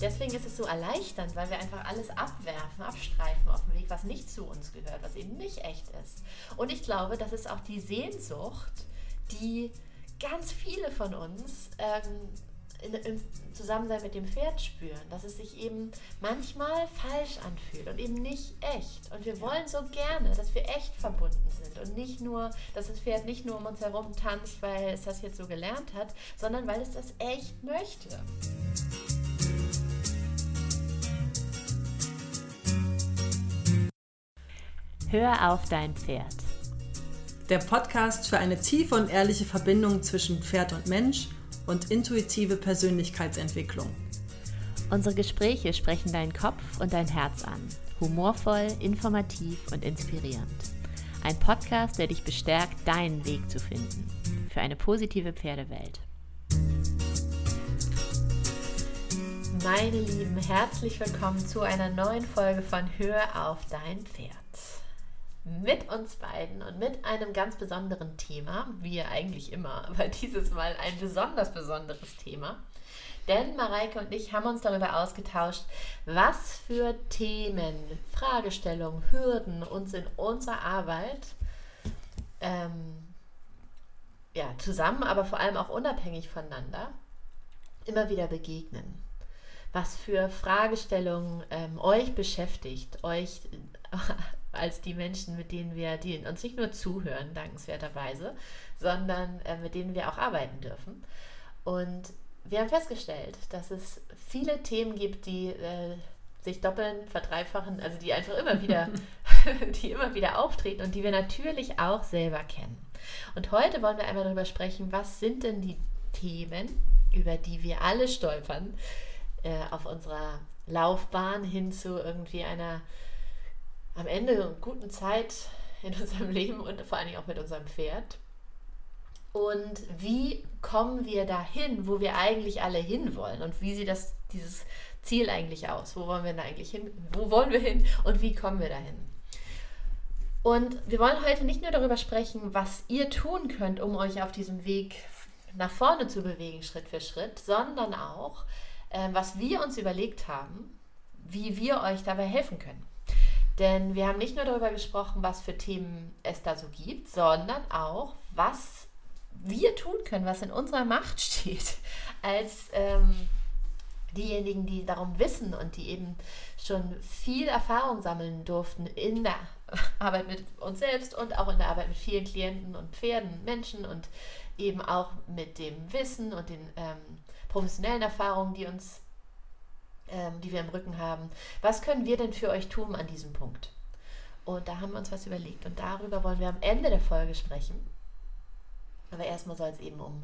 deswegen ist es so erleichternd, weil wir einfach alles abwerfen, abstreifen auf dem Weg, was nicht zu uns gehört, was eben nicht echt ist. Und ich glaube, das ist auch die Sehnsucht, die ganz viele von uns ähm, in, im Zusammensein mit dem Pferd spüren, dass es sich eben manchmal falsch anfühlt und eben nicht echt. Und wir wollen so gerne, dass wir echt verbunden sind und nicht nur, dass das Pferd nicht nur um uns herum tanzt, weil es das jetzt so gelernt hat, sondern weil es das echt möchte. Hör auf dein Pferd. Der Podcast für eine tiefe und ehrliche Verbindung zwischen Pferd und Mensch – und intuitive Persönlichkeitsentwicklung. Unsere Gespräche sprechen deinen Kopf und dein Herz an. Humorvoll, informativ und inspirierend. Ein Podcast, der dich bestärkt, deinen Weg zu finden. Für eine positive Pferdewelt. Meine Lieben, herzlich willkommen zu einer neuen Folge von Hör auf dein Pferd mit uns beiden und mit einem ganz besonderen Thema, wie eigentlich immer, aber dieses Mal ein besonders besonderes Thema. Denn Mareike und ich haben uns darüber ausgetauscht, was für Themen, Fragestellungen, Hürden uns in unserer Arbeit ähm, ja, zusammen, aber vor allem auch unabhängig voneinander immer wieder begegnen. Was für Fragestellungen ähm, euch beschäftigt, euch als die Menschen, mit denen wir, die uns nicht nur zuhören, dankenswerterweise, sondern äh, mit denen wir auch arbeiten dürfen. Und wir haben festgestellt, dass es viele Themen gibt, die äh, sich doppeln, verdreifachen, also die einfach immer wieder, die immer wieder auftreten und die wir natürlich auch selber kennen. Und heute wollen wir einmal darüber sprechen, was sind denn die Themen, über die wir alle stolpern äh, auf unserer Laufbahn hin zu irgendwie einer am Ende einer guten Zeit in unserem Leben und vor allen Dingen auch mit unserem Pferd. Und wie kommen wir dahin, wo wir eigentlich alle hinwollen und wie sieht das, dieses Ziel eigentlich aus? Wo wollen wir da eigentlich hin? Wo wollen wir hin und wie kommen wir dahin? Und wir wollen heute nicht nur darüber sprechen, was ihr tun könnt, um euch auf diesem Weg nach vorne zu bewegen, Schritt für Schritt, sondern auch, äh, was wir uns überlegt haben, wie wir euch dabei helfen können. Denn wir haben nicht nur darüber gesprochen, was für Themen es da so gibt, sondern auch, was wir tun können, was in unserer Macht steht, als ähm, diejenigen, die darum wissen und die eben schon viel Erfahrung sammeln durften in der Arbeit mit uns selbst und auch in der Arbeit mit vielen Klienten und Pferden, Menschen und eben auch mit dem Wissen und den ähm, professionellen Erfahrungen, die uns ähm, die wir im Rücken haben. Was können wir denn für euch tun an diesem Punkt? Und da haben wir uns was überlegt. Und darüber wollen wir am Ende der Folge sprechen. Aber erstmal soll es eben um,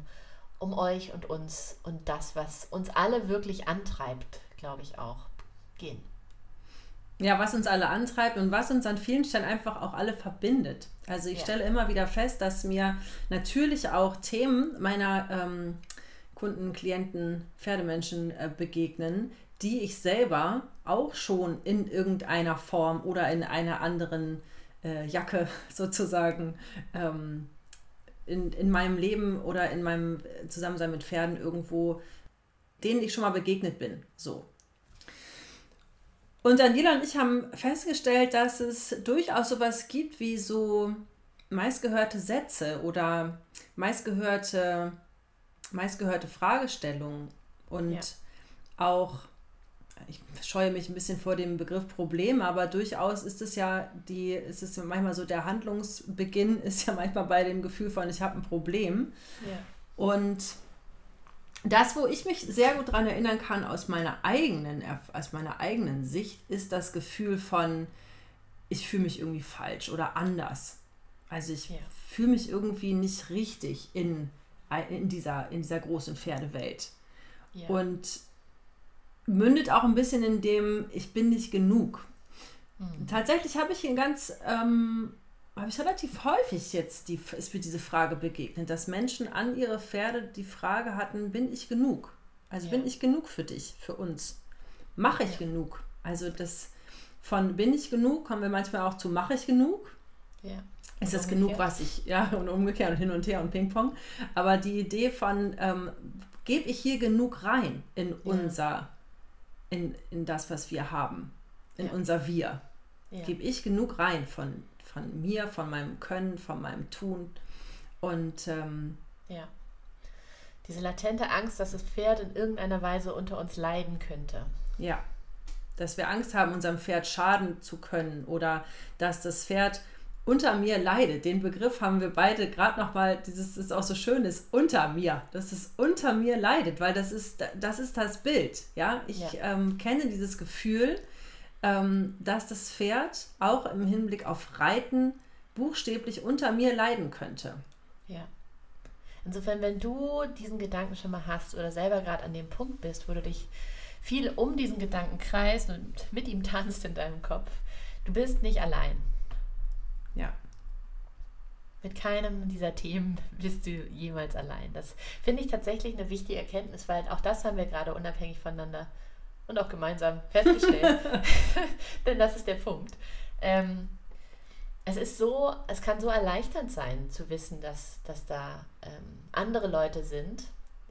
um euch und uns und das, was uns alle wirklich antreibt, glaube ich auch, gehen. Ja, was uns alle antreibt und was uns an vielen Stellen einfach auch alle verbindet. Also ich ja. stelle immer wieder fest, dass mir natürlich auch Themen meiner ähm, Kunden, Klienten, Pferdemenschen äh, begegnen, die ich selber auch schon in irgendeiner Form oder in einer anderen äh, Jacke sozusagen ähm, in, in meinem Leben oder in meinem Zusammensein mit Pferden irgendwo, denen ich schon mal begegnet bin. So. Und Daniela und ich haben festgestellt, dass es durchaus sowas gibt wie so meistgehörte Sätze oder meistgehörte, meistgehörte Fragestellungen und ja. auch ich scheue mich ein bisschen vor dem Begriff Problem, aber durchaus ist es ja die, ist es manchmal so, der Handlungsbeginn ist ja manchmal bei dem Gefühl von, ich habe ein Problem. Ja. Und das, wo ich mich sehr gut daran erinnern kann aus meiner eigenen, aus meiner eigenen Sicht, ist das Gefühl von, ich fühle mich irgendwie falsch oder anders. Also ich ja. fühle mich irgendwie nicht richtig in, in, dieser, in dieser großen Pferdewelt. Ja. Und mündet auch ein bisschen in dem, ich bin nicht genug. Mhm. Tatsächlich habe ich ihn ganz, ähm, habe ich relativ häufig jetzt die, ist mir diese Frage begegnet, dass Menschen an ihre Pferde die Frage hatten, bin ich genug? Also ja. bin ich genug für dich, für uns? Mache ich ja. genug? Also das von bin ich genug kommen wir manchmal auch zu mache ich genug? Ja. Ist das genug, was ich, ja, und umgekehrt und hin und her und Ping-Pong. Aber die Idee von, ähm, gebe ich hier genug rein in unser in, in das, was wir haben, in Ja. unser Wir. Ja. Gebe ich genug rein von, von mir, von meinem Können, von meinem Tun. Und ähm, ja. Diese latente Angst, dass das Pferd in irgendeiner Weise unter uns leiden könnte. ja, dass wir Angst haben, unserem Pferd schaden zu können oder dass das Pferd unter mir leidet. Den Begriff haben wir beide gerade nochmal, dieses ist auch so schön, ist unter mir, dass es unter mir leidet, weil das ist das, ist das Bild. Ja, ich Ja. Ähm, kenne dieses Gefühl, ähm, dass das Pferd auch im Hinblick auf Reiten buchstäblich unter mir leiden könnte. Ja. Insofern, wenn du diesen Gedanken schon mal hast oder selber gerade an dem Punkt bist, wo du dich viel um diesen Gedanken kreist und mit ihm tanzt in deinem Kopf, du bist nicht allein. Ja. Mit keinem dieser Themen bist du jemals allein. Das finde ich tatsächlich eine wichtige Erkenntnis, weil auch das haben wir gerade unabhängig voneinander und auch gemeinsam festgestellt. Denn das ist der Punkt. Ähm, es ist so, es kann so erleichternd sein zu wissen, dass, dass da ähm, andere Leute sind,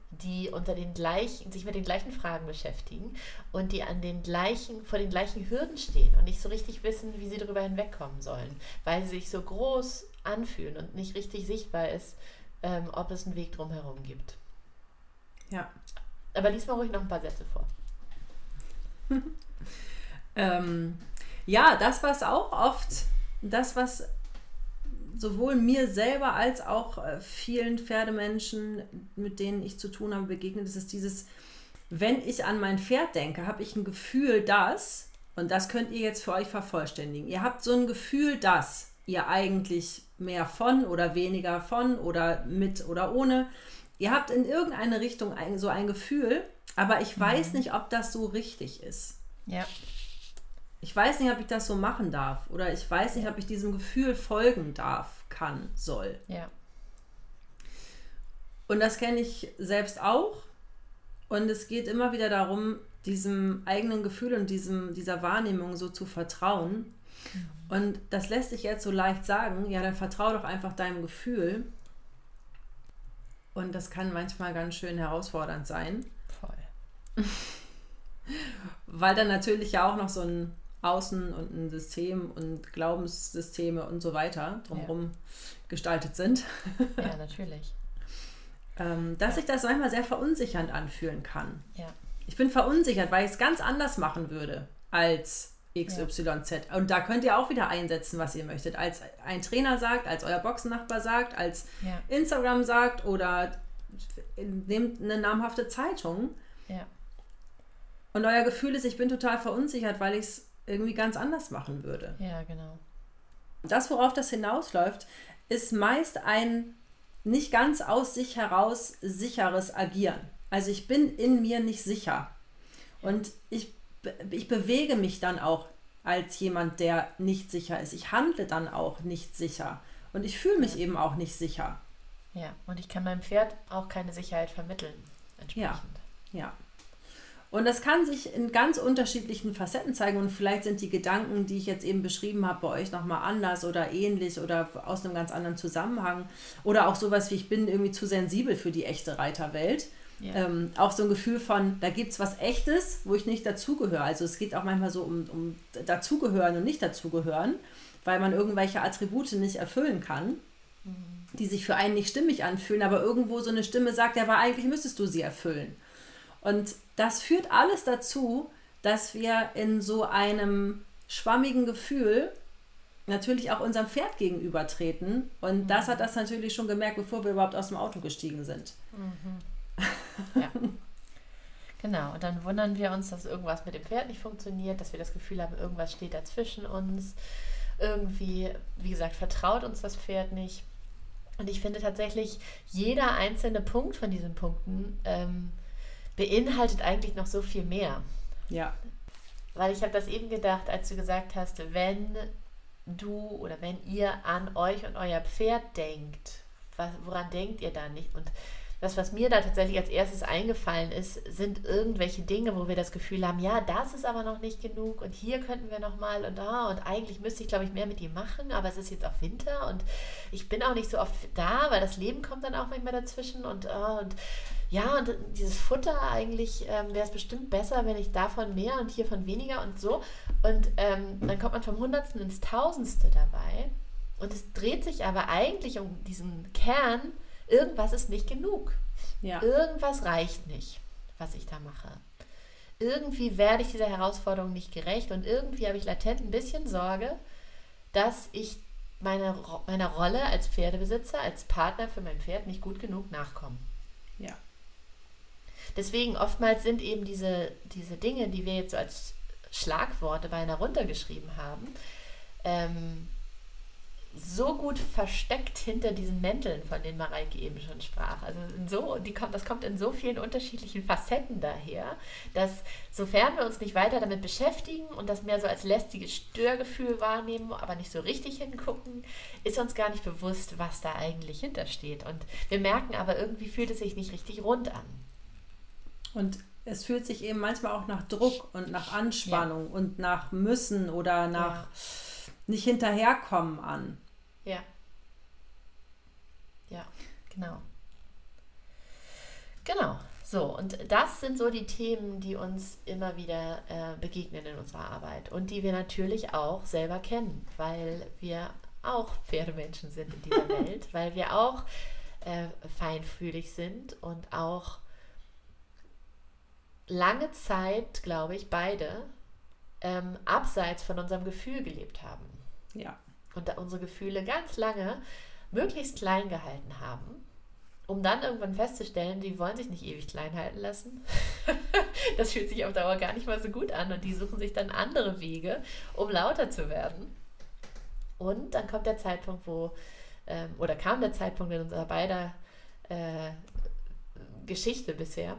die unter den gleichen, sich mit den gleichen Fragen beschäftigen und die an den gleichen, vor den gleichen Hürden stehen und nicht so richtig wissen, wie sie darüber hinwegkommen sollen, weil sie sich so groß anfühlen und nicht richtig sichtbar ist, ähm, ob es einen Weg drumherum gibt. Ja. Aber lies mal ruhig noch ein paar Sätze vor. Ähm, ja, das, was auch oft, das, was sowohl mir selber als auch äh, vielen Pferdemenschen, mit denen ich zu tun habe, begegnet, ist es dieses, wenn ich an mein Pferd denke, habe ich ein Gefühl, dass, und das könnt ihr jetzt für euch vervollständigen, ihr habt so ein Gefühl, dass ihr eigentlich mehr von oder weniger von oder mit oder ohne, ihr habt in irgendeine Richtung ein, so ein Gefühl, aber ich weiß nicht, ob das so richtig ist. Ja. Ich weiß nicht, ob ich das so machen darf oder ich weiß nicht, ob ich diesem Gefühl folgen darf, kann, soll. Ja. Und das kenne ich selbst auch. Und es geht immer wieder darum, diesem eigenen Gefühl und diesem, dieser Wahrnehmung so zu vertrauen. Und das lässt sich jetzt so leicht sagen, ja, dann vertraue doch einfach deinem Gefühl. Und das kann manchmal ganz schön herausfordernd sein. Voll. weil dann natürlich ja auch noch so ein Außen und ein System und Glaubenssysteme und so weiter drumherum gestaltet sind, Ja, natürlich. ähm, dass sich das manchmal sehr verunsichernd anfühlen kann. Ja. Ich bin verunsichert, weil ich es ganz anders machen würde als XYZ. Und da könnt ihr auch wieder einsetzen, was ihr möchtet. Als ein Trainer sagt, als euer Boxennachbar sagt, als Ja. Instagram sagt oder nehmt eine namhafte Zeitung. Ja. Und euer Gefühl ist, ich bin total verunsichert, weil ich es irgendwie ganz anders machen würde. Ja, genau. Das, worauf das hinausläuft, ist meist ein nicht ganz aus sich heraus sicheres Agieren. Also ich bin in mir nicht sicher. Und ich, ich bewege mich dann auch als jemand, der nicht sicher ist. Ich handle dann auch nicht sicher. Und ich fühle mich eben auch nicht sicher. Ja. Und ich kann meinem Pferd auch keine Sicherheit vermitteln. Entsprechend. Ja. Und das kann sich in ganz unterschiedlichen Facetten zeigen und vielleicht sind die Gedanken, die ich jetzt eben beschrieben habe, bei euch nochmal anders oder ähnlich oder aus einem ganz anderen Zusammenhang. Oder auch sowas wie, ich bin irgendwie zu sensibel für die echte Reiterwelt. Ja. Ähm, auch so ein Gefühl von, da gibt es was Echtes, wo ich nicht dazugehöre. Also es geht auch manchmal so um, um dazugehören und nicht dazugehören, weil man irgendwelche Attribute nicht erfüllen kann, die sich für einen nicht stimmig anfühlen, aber irgendwo so eine Stimme sagt, ja, aber eigentlich müsstest du sie erfüllen. Und das führt alles dazu, dass wir in so einem schwammigen Gefühl natürlich auch unserem Pferd gegenübertreten. Und das hat das natürlich schon gemerkt, bevor wir überhaupt aus dem Auto gestiegen sind. Ja. Genau, und dann wundern wir uns, dass irgendwas mit dem Pferd nicht funktioniert, dass wir das Gefühl haben, irgendwas steht da zwischen uns. Irgendwie, wie gesagt, vertraut uns das Pferd nicht. Und ich finde tatsächlich, jeder einzelne Punkt von diesen Punkten ähm, beinhaltet eigentlich noch so viel mehr. Ja, Weil ich habe das eben gedacht, als du gesagt hast, wenn du oder wenn ihr an euch und euer Pferd denkt, was, woran denkt ihr da nicht? Und das, was mir da tatsächlich als erstes eingefallen ist, sind irgendwelche Dinge, wo wir das Gefühl haben, ja, das ist aber noch nicht genug und hier könnten wir noch mal und da und eigentlich müsste ich, glaube ich, mehr mit ihm machen, aber es ist jetzt auch Winter und ich bin auch nicht so oft da, weil das Leben kommt dann auch manchmal dazwischen und, oh, und ja, und dieses Futter eigentlich ähm, wäre es bestimmt besser, wenn ich davon mehr und hiervon weniger und so. Und ähm, dann kommt man vom Hundertsten ins Tausendste dabei. Und es dreht sich aber eigentlich um diesen Kern, irgendwas ist nicht genug. Ja. Irgendwas reicht nicht, was ich da mache. Irgendwie werde ich dieser Herausforderung nicht gerecht und irgendwie habe ich latent ein bisschen Sorge, dass ich meine, meiner Rolle als Pferdebesitzer, als Partner für mein Pferd nicht gut genug nachkomme. Deswegen oftmals sind eben diese, diese Dinge, die wir jetzt so als Schlagworte beinahe runtergeschrieben haben, ähm, so gut versteckt hinter diesen Mänteln, von denen Mareike eben schon sprach. Also so, die kommt, das kommt in so vielen unterschiedlichen Facetten daher, dass sofern wir uns nicht weiter damit beschäftigen und das mehr so als lästiges Störgefühl wahrnehmen, aber nicht so richtig hingucken, ist uns gar nicht bewusst, was da eigentlich hintersteht. Und wir merken aber, irgendwie fühlt es sich nicht richtig rund an. Und es fühlt sich eben manchmal auch nach Druck und nach Anspannung ja. und nach Müssen oder nach ja. nicht hinterherkommen an. Ja. Ja, genau. Genau. So, und das sind so die Themen, die uns immer wieder äh, begegnen in unserer Arbeit und die wir natürlich auch selber kennen, weil wir auch Pferdemenschen sind in dieser Welt, weil wir auch äh, feinfühlig sind und auch lange Zeit, glaube ich, beide ähm, abseits von unserem Gefühl gelebt haben. Ja. Und da unsere Gefühle ganz lange möglichst klein gehalten haben, um dann irgendwann festzustellen, die wollen sich nicht ewig klein halten lassen. das fühlt sich auf Dauer gar nicht mal so gut an und die suchen sich dann andere Wege, um lauter zu werden. Und dann kommt der Zeitpunkt, wo, ähm, oder kam der Zeitpunkt in unserer beider äh, Geschichte bisher,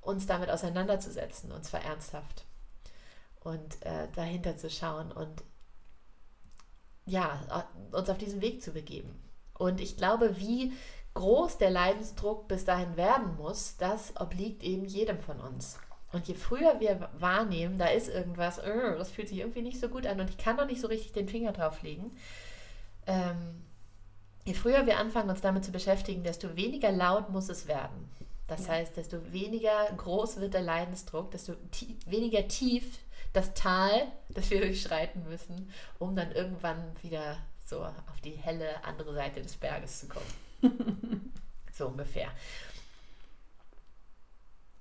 uns damit auseinanderzusetzen, und zwar ernsthaft. Und äh, dahinter zu schauen und ja, uns auf diesen Weg zu begeben. Und ich glaube, wie groß der Leidensdruck bis dahin werden muss, das obliegt eben jedem von uns. Und je früher wir wahrnehmen, da ist irgendwas, uh, das fühlt sich irgendwie nicht so gut an und ich kann doch nicht so richtig den Finger drauf legen, ähm, je früher wir anfangen, uns damit zu beschäftigen, desto weniger laut muss es werden. Das ja. heißt, desto weniger groß wird der Leidensdruck, desto tie weniger tief das Tal, das wir durchschreiten müssen, um dann irgendwann wieder so auf die helle andere Seite des Berges zu kommen. so ungefähr.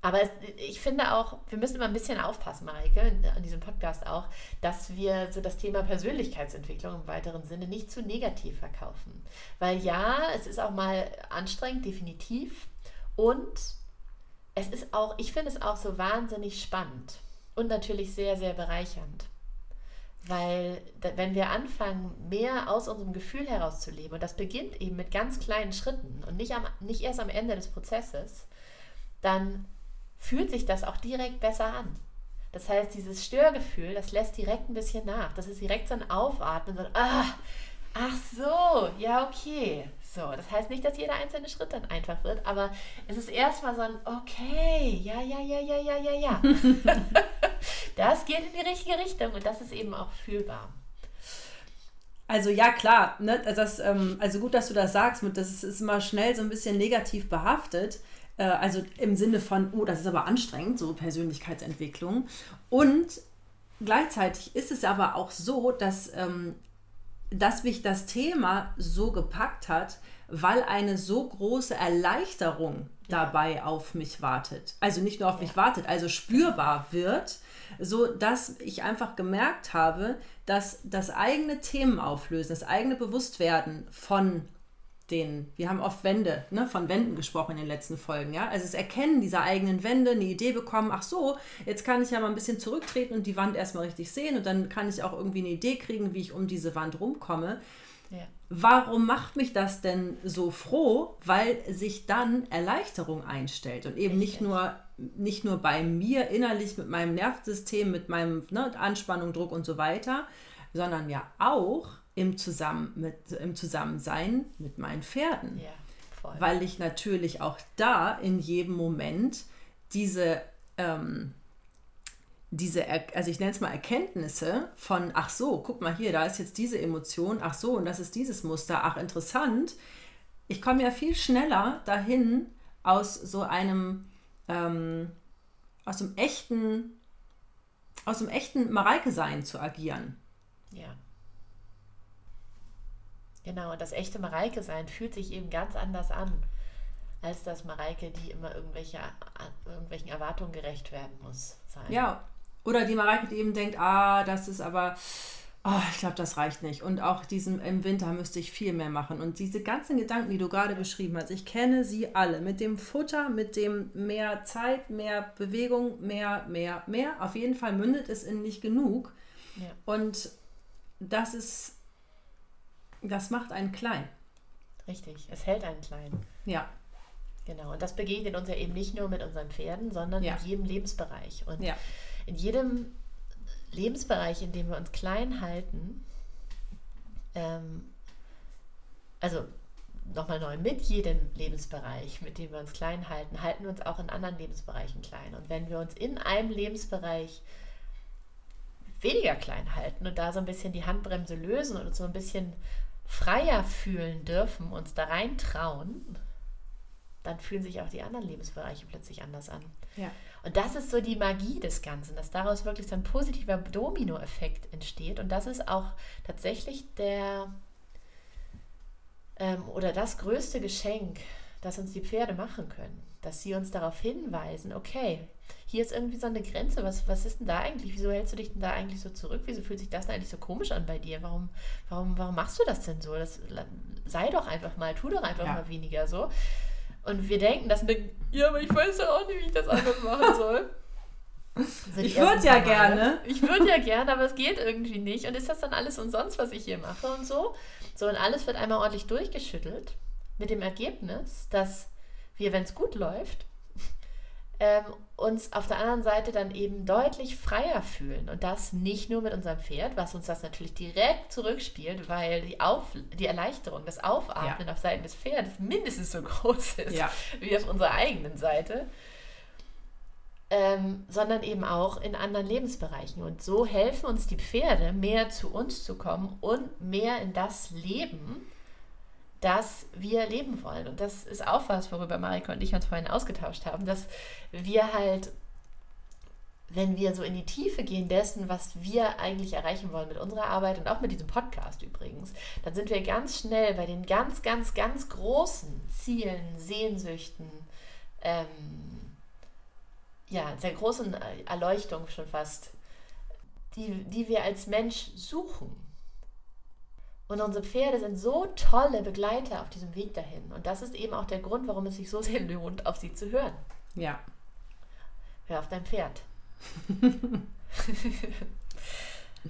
Aber es, ich finde auch, wir müssen immer ein bisschen aufpassen, Mareike, an diesem Podcast auch, dass wir so das Thema Persönlichkeitsentwicklung im weiteren Sinne nicht zu negativ verkaufen. Weil ja, es ist auch mal anstrengend, definitiv. Und es ist auch, ich finde es auch so wahnsinnig spannend und natürlich sehr, sehr bereichernd. Weil wenn wir anfangen, mehr aus unserem Gefühl herauszuleben, und das beginnt eben mit ganz kleinen Schritten und nicht, am, nicht erst am Ende des Prozesses, dann fühlt sich das auch direkt besser an. Das heißt, dieses Störgefühl, das lässt direkt ein bisschen nach. Das ist direkt so ein Aufatmen, so ein, ah, ach so, ja, okay. So, das heißt nicht, dass jeder einzelne Schritt dann einfach wird, aber es ist erstmal so ein, okay, ja, ja, ja, ja, ja, ja, ja. das geht in die richtige Richtung und das ist eben auch fühlbar. Also ja, klar, ne, das, ähm, also gut, dass du das sagst, das ist, ist immer schnell so ein bisschen negativ behaftet. Äh, also im Sinne von, oh, das ist aber anstrengend, so Persönlichkeitsentwicklung. Und gleichzeitig ist es aber auch so, dass ähm, dass mich das Thema so gepackt hat, weil eine so große Erleichterung dabei auf mich wartet. Also nicht nur auf ja. mich wartet, also spürbar wird, so dass ich einfach gemerkt habe, dass das eigene Themen auflösen, das eigene Bewusstwerden von den, wir haben oft Wände, ne, von Wänden gesprochen in den letzten Folgen, ja. Also das Erkennen dieser eigenen Wände, eine Idee bekommen, ach so, jetzt kann ich ja mal ein bisschen zurücktreten und die Wand erstmal richtig sehen und dann kann ich auch irgendwie eine Idee kriegen, wie ich um diese Wand rumkomme. Ja. Warum macht mich das denn so froh? Weil sich dann Erleichterung einstellt und eben nicht nur, nicht nur bei mir innerlich mit meinem Nervensystem, mit meinem ne, Anspannung, Druck und so weiter, sondern ja auch im, Zusammen mit, im Zusammensein mit meinen Pferden. Ja, voll. Weil ich natürlich auch da in jedem Moment diese, ähm, diese, also ich nenne es mal Erkenntnisse von, ach so, guck mal hier, da ist jetzt diese Emotion, ach so, und das ist dieses Muster, ach interessant. Ich komme ja viel schneller dahin, aus so einem, ähm, aus dem echten, aus dem echten Mareike-Sein zu agieren. Ja. Genau, und das echte Mareike-Sein fühlt sich eben ganz anders an, als das Mareike, die immer irgendwelche, irgendwelchen Erwartungen gerecht werden muss. Sein. Ja, oder die Mareike, die eben denkt, ah, das ist aber, oh, ich glaube, das reicht nicht. Und auch diesem im Winter müsste ich viel mehr machen. Und diese ganzen Gedanken, die du gerade beschrieben hast, ich kenne sie alle. Mit dem Futter, mit dem mehr Zeit, mehr Bewegung, mehr, mehr, mehr. Auf jeden Fall mündet es in nicht genug. Ja. Und das ist das macht einen klein. Richtig, es hält einen klein. Ja. Genau, und das begegnet uns ja eben nicht nur mit unseren Pferden, sondern ja. in jedem Lebensbereich. Und ja. in jedem Lebensbereich, in dem wir uns klein halten, ähm, also nochmal neu, mit jedem Lebensbereich, mit dem wir uns klein halten, halten wir uns auch in anderen Lebensbereichen klein. Und wenn wir uns in einem Lebensbereich weniger klein halten und da so ein bisschen die Handbremse lösen und uns so ein bisschen freier fühlen dürfen, uns da rein trauen, dann fühlen sich auch die anderen Lebensbereiche plötzlich anders an. Ja. Und das ist so die Magie des Ganzen, dass daraus wirklich so ein positiver Dominoeffekt entsteht. Und das ist auch tatsächlich der ähm, oder das größte Geschenk, das uns die Pferde machen können. Dass sie uns darauf hinweisen, okay, hier ist irgendwie so eine Grenze. Was, was ist denn da eigentlich? Wieso hältst du dich denn da eigentlich so zurück? Wieso fühlt sich das denn eigentlich so komisch an bei dir? Warum, warum, warum machst du das denn so? Das, sei doch einfach mal, tu doch einfach ja. mal weniger so. Und wir denken das, ja, aber ich weiß ja auch nicht, wie ich das anders machen soll. Also ich würde ja gerne. Ich würde ja gerne, aber es geht irgendwie nicht. Und ist das dann alles umsonst, was ich hier mache und so? So, und alles wird einmal ordentlich durchgeschüttelt mit dem Ergebnis, dass wir, wenn es gut läuft, ähm, uns auf der anderen Seite dann eben deutlich freier fühlen. Und das nicht nur mit unserem Pferd, was uns das natürlich direkt zurückspielt, weil die, auf, die Erleichterung, das Aufatmen ja. auf Seiten des Pferdes mindestens so groß ist ja. wie auf unserer eigenen Seite. Ähm, sondern eben auch in anderen Lebensbereichen. Und so helfen uns die Pferde, mehr zu uns zu kommen und mehr in das Leben, dass wir leben wollen. Und das ist auch was, worüber Marika und ich uns vorhin ausgetauscht haben, dass wir halt, wenn wir so in die Tiefe gehen dessen, was wir eigentlich erreichen wollen mit unserer Arbeit und auch mit diesem Podcast übrigens, dann sind wir ganz schnell bei den ganz, ganz, ganz großen Zielen, Sehnsüchten, ähm, ja, sehr großen Erleuchtung schon fast, die, die wir als Mensch suchen und unsere Pferde sind so tolle Begleiter auf diesem Weg dahin. Und das ist eben auch der Grund, warum es sich so sehr lohnt, auf sie zu hören. Ja. Hör auf dein Pferd.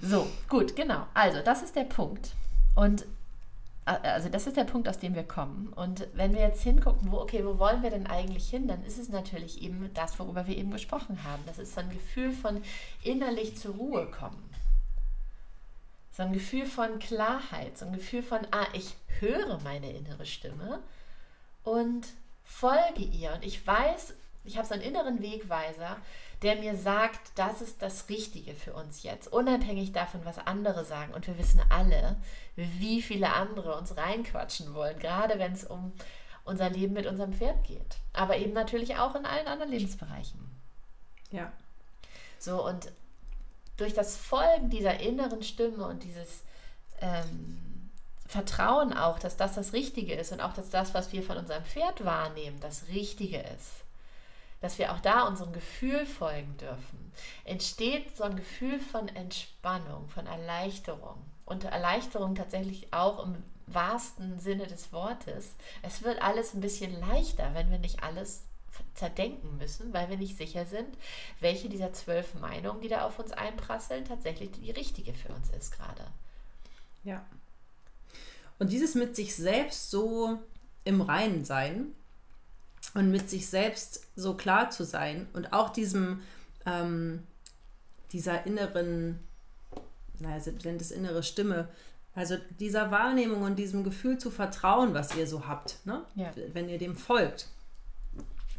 so, gut, genau. Also, das ist der Punkt. Und äh, also das ist der Punkt, aus dem wir kommen. Und wenn wir jetzt hingucken, wo, okay, wo wollen wir denn eigentlich hin, dann ist es natürlich eben das, worüber wir eben gesprochen haben. Das ist so ein Gefühl von innerlich zur Ruhe kommen. So ein Gefühl von Klarheit, so ein Gefühl von, ah, ich höre meine innere Stimme und folge ihr. Und ich weiß, ich habe so einen inneren Wegweiser, der mir sagt, das ist das Richtige für uns jetzt, unabhängig davon, was andere sagen. Und wir wissen alle, wie viele andere uns reinquatschen wollen, gerade wenn es um unser Leben mit unserem Pferd geht. Aber eben natürlich auch in allen anderen Lebensbereichen. Ja. So, und durch das Folgen dieser inneren Stimme und dieses ähm, Vertrauen auch, dass das das Richtige ist und auch, dass das, was wir von unserem Pferd wahrnehmen, das Richtige ist, dass wir auch da unserem Gefühl folgen dürfen, entsteht so ein Gefühl von Entspannung, von Erleichterung. Und Erleichterung tatsächlich auch im wahrsten Sinne des Wortes. Es wird alles ein bisschen leichter, wenn wir nicht alles zerdenken müssen, weil wir nicht sicher sind, welche dieser zwölf Meinungen, die da auf uns einprasseln, tatsächlich die richtige für uns ist gerade. Ja. Und dieses mit sich selbst so im Reinen sein und mit sich selbst so klar zu sein und auch diesem, ähm, dieser inneren, naja, sind es innere Stimme, also dieser Wahrnehmung und diesem Gefühl zu vertrauen, was ihr so habt, ne? Ja. wenn ihr dem folgt.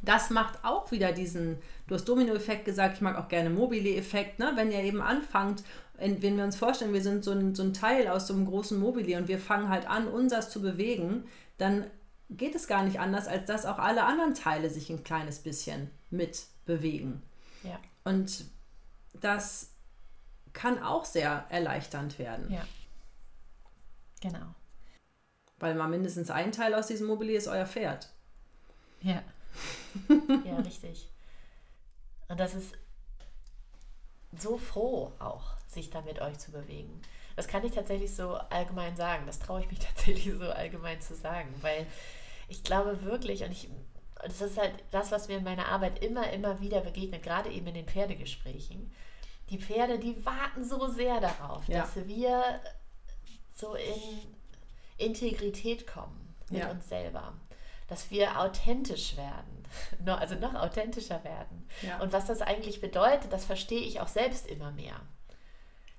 Das macht auch wieder diesen, du hast Domino-Effekt gesagt, ich mag auch gerne Mobile-Effekt, ne? wenn ihr eben anfangt, wenn wir uns vorstellen, wir sind so ein, so ein Teil aus so einem großen Mobile und wir fangen halt an, unseres zu bewegen, dann geht es gar nicht anders, als dass auch alle anderen Teile sich ein kleines bisschen mit bewegen. Ja. Und das kann auch sehr erleichternd werden. Ja. Genau. Weil mal mindestens ein Teil aus diesem Mobilier ist euer Pferd. Ja. Ja, richtig. Und das ist so froh auch, sich da mit euch zu bewegen. Das kann ich tatsächlich so allgemein sagen. Das traue ich mich tatsächlich so allgemein zu sagen, weil ich glaube wirklich, und ich, das ist halt das, was mir in meiner Arbeit immer, immer wieder begegnet, gerade eben in den Pferdegesprächen. Die Pferde, die warten so sehr darauf, Ja. dass wir so in Integrität kommen mit Ja. uns selber. Dass wir authentisch werden, also noch authentischer werden. Ja. Und was das eigentlich bedeutet, das verstehe ich auch selbst immer mehr.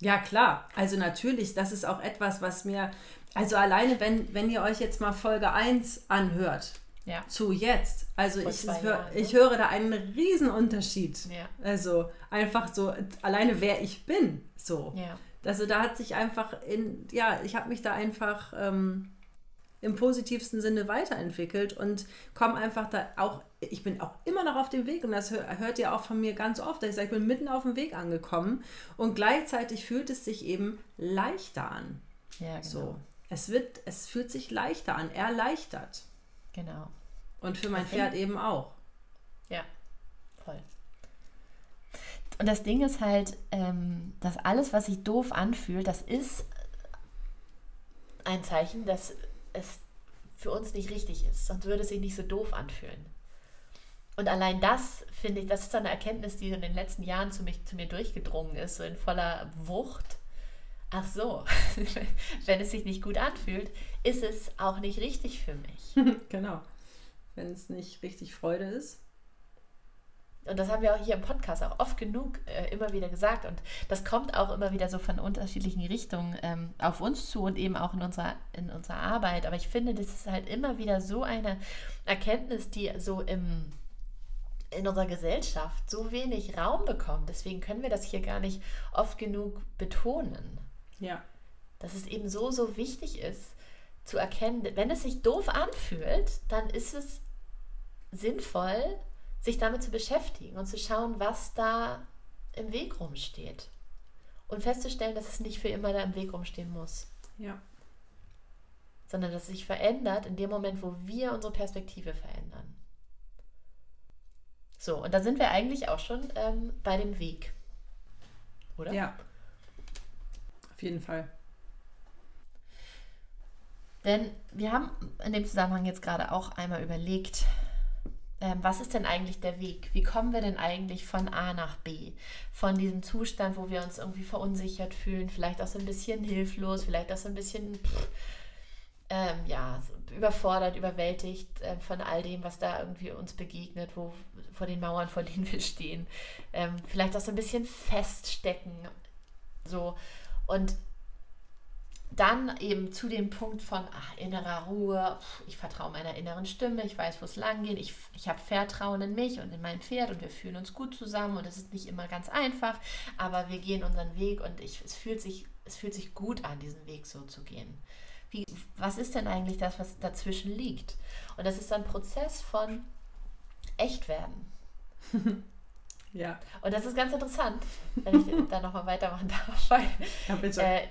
Ja, klar. Also natürlich, das ist auch etwas, was mir, also alleine, wenn, wenn ihr euch jetzt mal Folge 1 anhört, Ja. zu jetzt, also ich, zwei hör, Jahren, ne? ich höre da einen riesen Unterschied. Ja. Also einfach so, alleine wer ich bin, so. Ja. Also da hat sich einfach in, ja, ich habe mich da einfach ähm, im positivsten Sinne weiterentwickelt und komme einfach da auch, ich bin auch immer noch auf dem Weg und das hör, hört ihr auch von mir ganz oft, dass ich sage, ich bin mitten auf dem Weg angekommen und gleichzeitig fühlt es sich eben leichter an. Ja, genau. So. Es wird, es fühlt sich leichter an, erleichtert. Genau. Und für mein Das Pferd eben auch. Ja, voll. Und das Ding ist halt, ähm, dass alles, was sich doof anfühlt, das ist ein Zeichen, dass es für uns nicht richtig ist. Sonst würde es sich nicht so doof anfühlen. Und allein das, finde ich, das ist eine Erkenntnis, die in den letzten Jahren zu, mich, zu mir durchgedrungen ist, so in voller Wucht. Ach so, wenn es sich nicht gut anfühlt, ist es auch nicht richtig für mich. genau. Wenn es nicht richtig Freude ist. Und das haben wir auch hier im Podcast auch oft genug äh, immer wieder gesagt. Und das kommt auch immer wieder so von unterschiedlichen Richtungen ähm, auf uns zu und eben auch in unserer, in unserer Arbeit. Aber ich finde, das ist halt immer wieder so eine Erkenntnis, die so im, in unserer Gesellschaft so wenig Raum bekommt. Deswegen können wir das hier gar nicht oft genug betonen. Ja. Dass es eben so, so wichtig ist zu erkennen, wenn es sich doof anfühlt, dann ist es sinnvoll, sich damit zu beschäftigen und zu schauen, was da im Weg rumsteht. Und festzustellen, dass es nicht für immer da im Weg rumstehen muss, Ja. sondern dass es sich verändert in dem Moment, wo wir unsere Perspektive verändern. So, und da sind wir eigentlich auch schon ähm, bei dem Weg. Oder? Ja. Auf jeden Fall. Denn wir haben in dem Zusammenhang jetzt gerade auch einmal überlegt, was ist denn eigentlich der Weg? Wie kommen wir denn eigentlich von A nach B? Von diesem Zustand, wo wir uns irgendwie verunsichert fühlen, vielleicht auch so ein bisschen hilflos, vielleicht auch so ein bisschen pff, ähm, ja, überfordert, überwältigt äh, von all dem, was da irgendwie uns begegnet, wo, vor den Mauern, vor denen wir stehen. Ähm, vielleicht auch so ein bisschen feststecken. So. Und dann eben zu dem Punkt von ach, innerer Ruhe, ich vertraue meiner inneren Stimme, ich weiß, wo es lang geht, ich, ich habe Vertrauen in mich und in mein Pferd und wir fühlen uns gut zusammen und es ist nicht immer ganz einfach, aber wir gehen unseren Weg und ich, es, fühlt sich, es fühlt sich gut an, diesen Weg so zu gehen. Wie, was ist denn eigentlich das, was dazwischen liegt? Und das ist ein Prozess von Echtwerden. Ja. Und das ist ganz interessant, wenn ich da nochmal weitermachen darf, weil Ja, bitte. äh,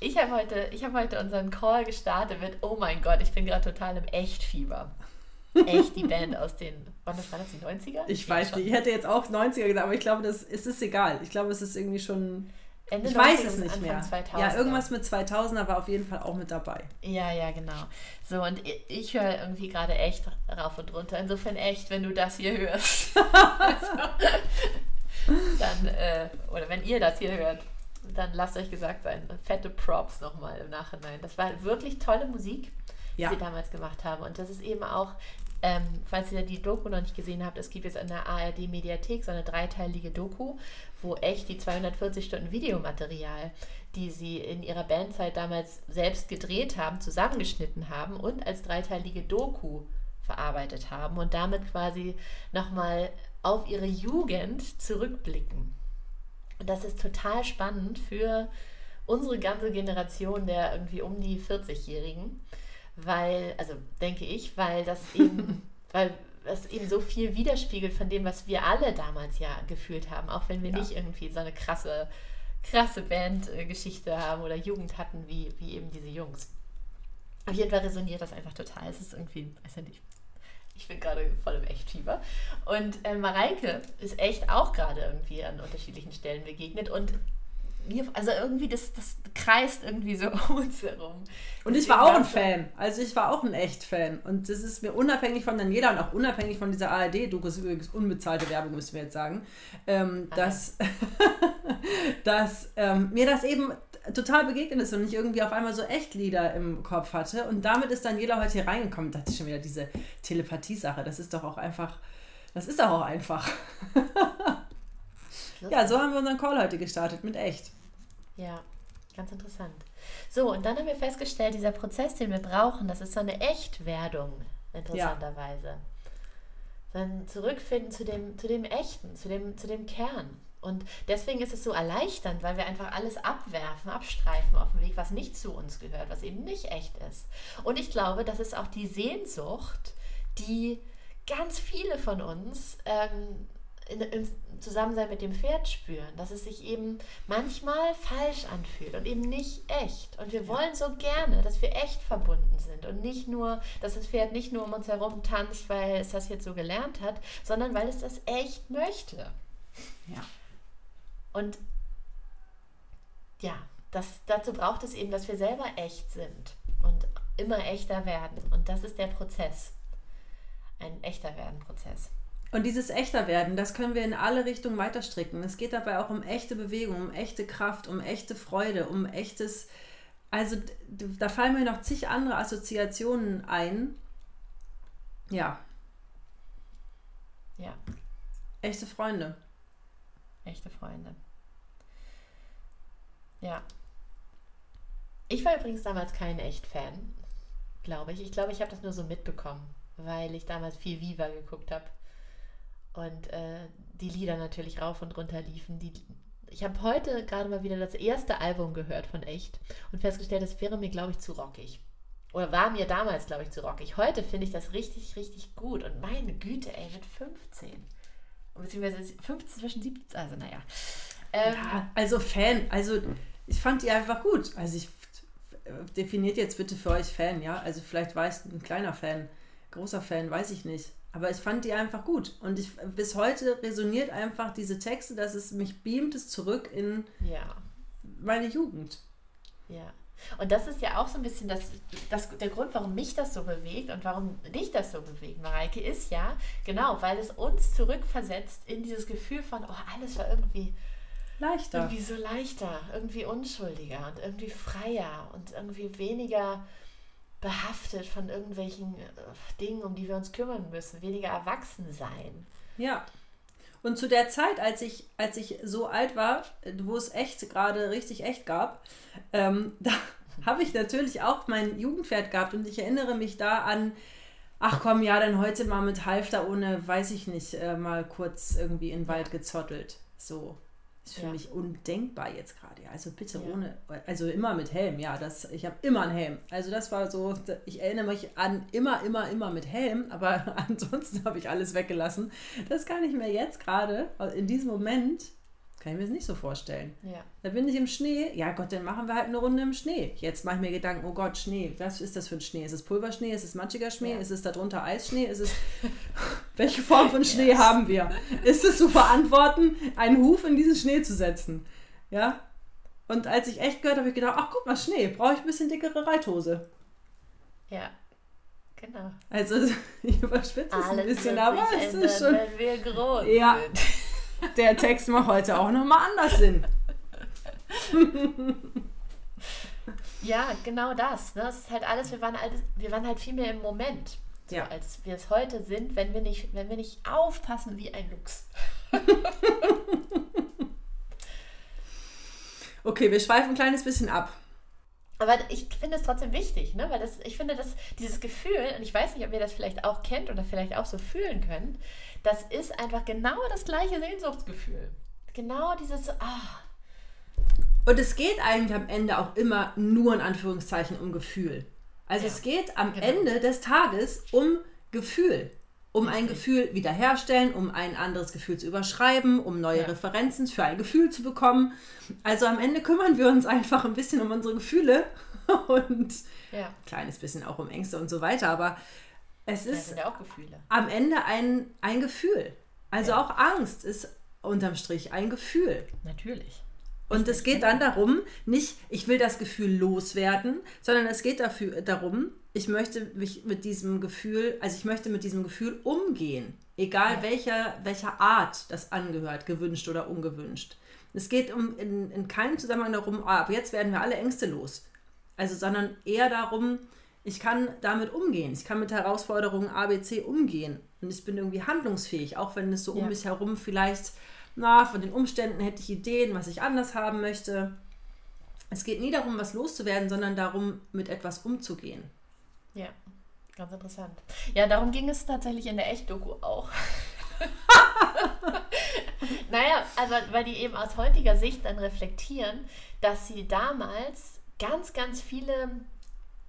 ich habe heute, ich hab heute unseren Call gestartet mit, oh mein Gott, ich bin gerade total im Echtfieber. Echt die Band aus den, wann das war das, die 90er? Ich Ja, weiß schon. nicht, ich hätte jetzt auch 90er gesagt, aber ich glaube, das es ist egal. Ich glaube, es ist irgendwie schon. Ende Ich weiß 90er es nicht mehr. 2000er. Ja, irgendwas mit 2000er war auf jeden Fall auch mit dabei. Ja, ja, genau. So, und ich, ich höre irgendwie gerade echt rauf und runter. Insofern echt, wenn du das hier hörst. dann, äh, oder wenn ihr das hier hört, dann lasst euch gesagt sein. Fette Props nochmal im Nachhinein. Das war wirklich tolle Musik, die Ja. sie damals gemacht haben. Und das ist eben auch, ähm, falls ihr die Doku noch nicht gesehen habt, es gibt jetzt in der ARD-Mediathek so eine dreiteilige Doku, wo echt die 240 Stunden Videomaterial, die sie in ihrer Bandzeit damals selbst gedreht haben, zusammengeschnitten haben und als dreiteilige Doku verarbeitet haben und damit quasi nochmal auf ihre Jugend zurückblicken. Und das ist total spannend für unsere ganze Generation der irgendwie um die 40-Jährigen, weil, also denke ich, weil das eben, weil es eben so viel widerspiegelt von dem, was wir alle damals ja gefühlt haben, auch wenn wir ja. nicht irgendwie so eine krasse, krasse Bandgeschichte haben oder Jugend hatten, wie, wie eben diese Jungs. Auf jeden Fall resoniert das einfach total. Es ist irgendwie, weiß ja nicht, ich bin gerade voll im Echtfieber. Und äh, Mareike ist echt auch gerade irgendwie an unterschiedlichen Stellen begegnet und mir, also irgendwie das, das kreist irgendwie so um uns herum. Und ich war auch ein Fan. Also ich war auch ein Echt-Fan. Und das ist mir unabhängig von Daniela und auch unabhängig von dieser ARD-Doku, ist übrigens unbezahlte Werbung, müssen wir jetzt sagen, ähm, dass, dass ähm, mir das eben total begegnet ist und ich irgendwie auf einmal so Echtlieder im Kopf hatte. Und damit ist Daniela heute hier reingekommen. Da hatte ich schon wieder diese Telepathie-Sache. Das ist doch auch einfach, das ist doch auch einfach. ja, so haben wir unseren Call heute gestartet, mit echt. Ja, ganz interessant. So, und dann haben wir festgestellt, dieser Prozess, den wir brauchen, das ist so eine Echtwerdung, interessanterweise. Ja. Dann zurückfinden zu dem, zu dem Echten, zu dem, zu dem Kern. Und deswegen ist es so erleichternd, weil wir einfach alles abwerfen, abstreifen auf dem Weg, was nicht zu uns gehört, was eben nicht echt ist. Und ich glaube, das ist auch die Sehnsucht, die ganz viele von uns ähm, in, im Zusammensein mit dem Pferd spüren, dass es sich eben manchmal falsch anfühlt und eben nicht echt. Und wir wollen so gerne, dass wir echt verbunden sind und nicht nur, dass das Pferd nicht nur um uns herum tanzt, weil es das jetzt so gelernt hat, sondern weil es das echt möchte. Ja. Und ja, das, dazu braucht es eben, dass wir selber echt sind und immer echter werden. Und das ist der Prozess. Ein echter Werden-Prozess. Und dieses echter werden, das können wir in alle Richtungen weiterstricken. Es geht dabei auch um echte Bewegung, um echte Kraft, um echte Freude, um echtes. Also da fallen mir noch zig andere Assoziationen ein. Ja. Ja. Echte Freunde. Echte Freunde. Ja. Ich war übrigens damals kein Echt-Fan, glaube ich. Ich glaube, ich habe das nur so mitbekommen, weil ich damals viel Viva geguckt habe. Und äh, die Lieder natürlich rauf und runter liefen. Die, ich habe heute gerade mal wieder das erste Album gehört von Echt und festgestellt, es wäre mir, glaube ich, zu rockig. Oder war mir damals, glaube ich, zu rockig. Heute finde ich das richtig, richtig gut. Und meine Güte, ey, mit 15. Beziehungsweise 15 zwischen 17, also naja. Ähm, ja, also Fan, also ich fand die einfach gut. Also ich definiert jetzt bitte für euch Fan, ja. Also vielleicht war ich ein kleiner Fan, großer Fan, weiß ich nicht. Aber ich fand die einfach gut. Und ich, bis heute resoniert einfach diese Texte, dass es mich beamt es zurück in ja. meine Jugend. Ja. Und das ist ja auch so ein bisschen das, das, der Grund, warum mich das so bewegt und warum dich das so bewegt, Mareike, ist ja, genau, weil es uns zurückversetzt in dieses Gefühl von, oh, alles war irgendwie leichter. Irgendwie so leichter, irgendwie unschuldiger und irgendwie freier und irgendwie weniger behaftet von irgendwelchen äh, Dingen, um die wir uns kümmern müssen, weniger erwachsen sein. Ja. Und zu der Zeit, als ich, als ich so alt war, wo es echt gerade richtig echt gab, ähm, da habe ich natürlich auch mein Jugendpferd gehabt und ich erinnere mich da an, ach komm, ja, dann heute mal mit Halfter ohne, weiß ich nicht, äh, mal kurz irgendwie in den Wald gezottelt. So ist für ja. mich undenkbar jetzt gerade. Also bitte ja. ohne, also immer mit Helm, ja, das, ich habe immer einen Helm. Also das war so, ich erinnere mich an immer, immer, immer mit Helm, aber ansonsten habe ich alles weggelassen. Das kann ich mir jetzt gerade in diesem Moment kann ich mir das nicht so vorstellen. Ja. Da bin ich im Schnee. Ja Gott, dann machen wir halt eine Runde im Schnee. Jetzt mache ich mir Gedanken, oh Gott, Schnee. Was ist das für ein Schnee? Ist es Pulverschnee? Ist es matschiger Schnee? Ja. Ist es darunter Eisschnee? Ist es welche Form von Schnee yes. haben wir? Ist es zu verantworten, einen Huf in diesen Schnee zu setzen? Ja? Und als ich echt gehört habe, habe ich gedacht, ach guck mal, Schnee, brauche ich ein bisschen dickere Reithose. Ja. Genau. Also ich überspitze es ein bisschen, aber es ist schon. Wenn wir groß ja. Sind der Text macht heute auch nochmal anders Sinn. ja, genau das. Ne? Das ist halt alles, wir waren, alles, wir waren halt viel mehr im Moment. So, ja. als wir es heute sind, wenn wir nicht, wenn wir nicht aufpassen wie ein Luchs. okay, wir schweifen ein kleines bisschen ab. Aber ich finde es trotzdem wichtig, ne? weil das, ich finde, dass dieses Gefühl, und ich weiß nicht, ob ihr das vielleicht auch kennt oder vielleicht auch so fühlen könnt, das ist einfach genau das gleiche Sehnsuchtsgefühl. Genau dieses, ah. Und es geht eigentlich am Ende auch immer nur in Anführungszeichen um Gefühl. Also Ja, es geht am genau. Ende des Tages um Gefühl. Um ein Gefühl wiederherstellen, um ein anderes Gefühl zu überschreiben, um neue Ja. Referenzen für ein Gefühl zu bekommen. Also am Ende kümmern wir uns einfach ein bisschen um unsere Gefühle und Ja, ein kleines bisschen auch um Ängste und so weiter. Aber es ist ja Gefühle. am Ende ein, ein Gefühl. Also auch Angst ist unterm Strich ein Gefühl. Natürlich. Und es geht dann darum, nicht, ich will das Gefühl loswerden, sondern es geht dafür, darum, ich möchte mich mit diesem Gefühl, also ich möchte mit diesem Gefühl umgehen. Egal Ja. welcher, welcher Art das angehört, gewünscht oder ungewünscht. Es geht um in, in keinem Zusammenhang darum, ah, ab jetzt werden wir alle Ängste los. Also, sondern eher darum, ich kann damit umgehen. Ich kann mit Herausforderungen A, B, C umgehen. Und ich bin irgendwie handlungsfähig, auch wenn es so Ja. um mich herum vielleicht, na, von den Umständen hätte ich Ideen, was ich anders haben möchte. Es geht nie darum, was loszuwerden, sondern darum, mit etwas umzugehen. Ja, ganz interessant. Ja, darum ging es tatsächlich in der Echt-Doku auch. naja, also weil die eben aus heutiger Sicht dann reflektieren, dass sie damals ganz, ganz viele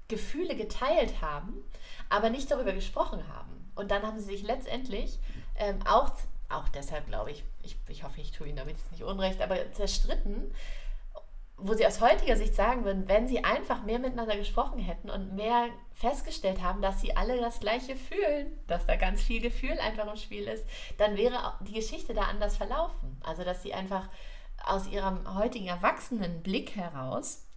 Gefühle geteilt haben, aber nicht darüber gesprochen haben. Und dann haben sie sich letztendlich ähm, auch, auch deshalb glaube ich, ich, ich hoffe, ich tue ihnen damit jetzt nicht unrecht, aber zerstritten, wo sie aus heutiger Sicht sagen würden, wenn sie einfach mehr miteinander gesprochen hätten und mehr festgestellt haben, dass sie alle das Gleiche fühlen, dass da ganz viel Gefühl einfach im Spiel ist, dann wäre die Geschichte da anders verlaufen. Also, dass sie einfach aus ihrem heutigen Erwachsenenblick heraus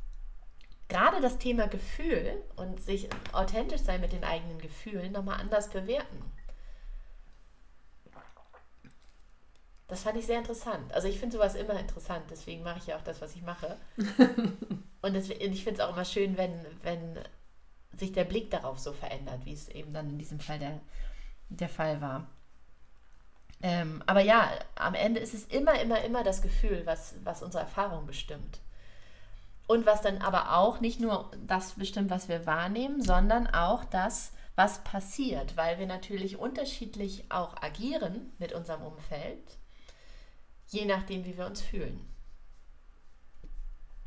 gerade das Thema Gefühl und sich authentisch sein mit den eigenen Gefühlen nochmal anders bewerten. Das fand ich sehr interessant. Also ich finde sowas immer interessant, deswegen mache ich ja auch das, was ich mache. Und deswegen, ich finde es auch immer schön, wenn, wenn sich der Blick darauf so verändert, wie es eben dann in diesem Fall der, der Fall war. Ähm, aber ja, am Ende ist es immer, immer, immer das Gefühl, was, was unsere Erfahrung bestimmt. Und was dann aber auch nicht nur das bestimmt, was wir wahrnehmen, sondern auch das, was passiert, weil wir natürlich unterschiedlich auch agieren mit unserem Umfeld, je nachdem, wie wir uns fühlen.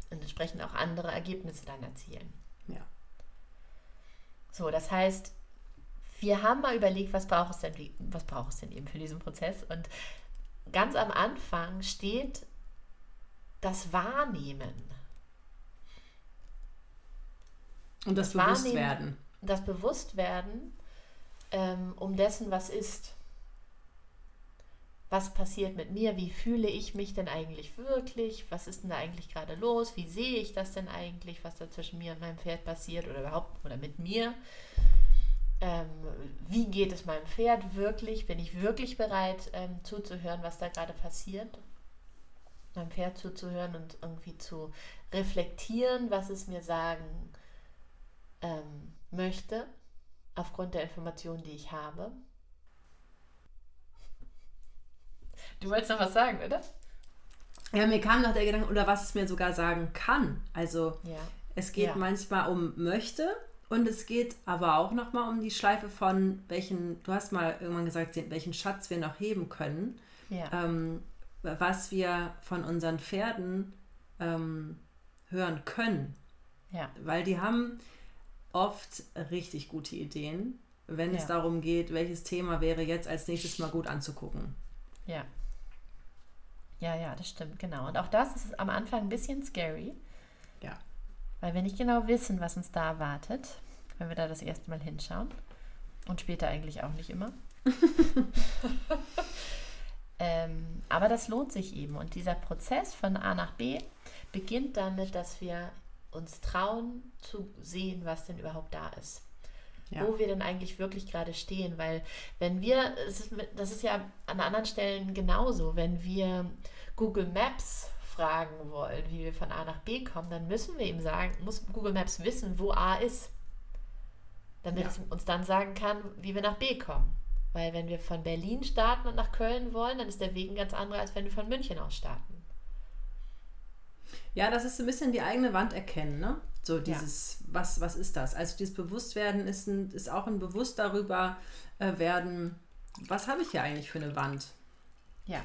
Und entsprechend auch andere Ergebnisse dann erzielen. So, das heißt, wir haben mal überlegt, was braucht es denn, was braucht es denn eben für diesen Prozess? Und ganz am Anfang steht das Wahrnehmen, Und das, Das Bewusstwerden. das Bewusstwerden ähm, um dessen, was ist. Was passiert mit mir? Wie fühle ich mich denn eigentlich wirklich? Was ist denn da eigentlich gerade los? Wie sehe ich das denn eigentlich, was da zwischen mir und meinem Pferd passiert oder überhaupt oder mit mir? Ähm, wie geht es meinem Pferd wirklich? Bin ich wirklich bereit ähm, zuzuhören, was da gerade passiert? Meinem Pferd zuzuhören und irgendwie zu reflektieren, was es mir sagen ähm, möchte, aufgrund der Informationen, die ich habe. Du wolltest noch was sagen, oder? Ja, mir kam noch der Gedanke, oder was es mir sogar sagen kann. Also Ja. es geht Ja. manchmal um möchte und es geht aber auch nochmal um die Schleife von welchen, du hast mal irgendwann gesagt, welchen Schatz wir noch heben können, Ja. ähm, was wir von unseren Pferden ähm, hören können. ja. Weil die haben oft richtig gute Ideen, wenn es Ja. darum geht, welches Thema wäre jetzt als nächstes mal gut anzugucken. Ja. Ja, ja, das stimmt, genau. Und auch das ist am Anfang ein bisschen scary, Ja. weil wir nicht genau wissen, was uns da erwartet, wenn wir da das erste Mal hinschauen. Und später eigentlich auch nicht immer. ähm, aber das lohnt sich eben. Und dieser Prozess von A nach B beginnt damit, dass wir uns trauen zu sehen, was denn überhaupt da ist. Ja. Wo wir denn eigentlich wirklich gerade stehen. Weil wenn wir, das ist ja an anderen Stellen genauso, wenn wir Google Maps fragen wollen, wie wir von A nach B kommen, dann müssen wir ihm sagen, muss Google Maps wissen, wo A ist. Damit Ja. es uns dann sagen kann, wie wir nach B kommen. Weil wenn wir von Berlin starten und nach Köln wollen, dann ist der Weg ein ganz anderer, als wenn wir von München aus starten. Ja, das ist so ein bisschen die eigene Wand erkennen, ne? So dieses, was, was ist das? Also dieses Bewusstwerden ist, ein, ist auch ein bewusst darüber äh, werden, was habe ich hier eigentlich für eine Wand? Ja.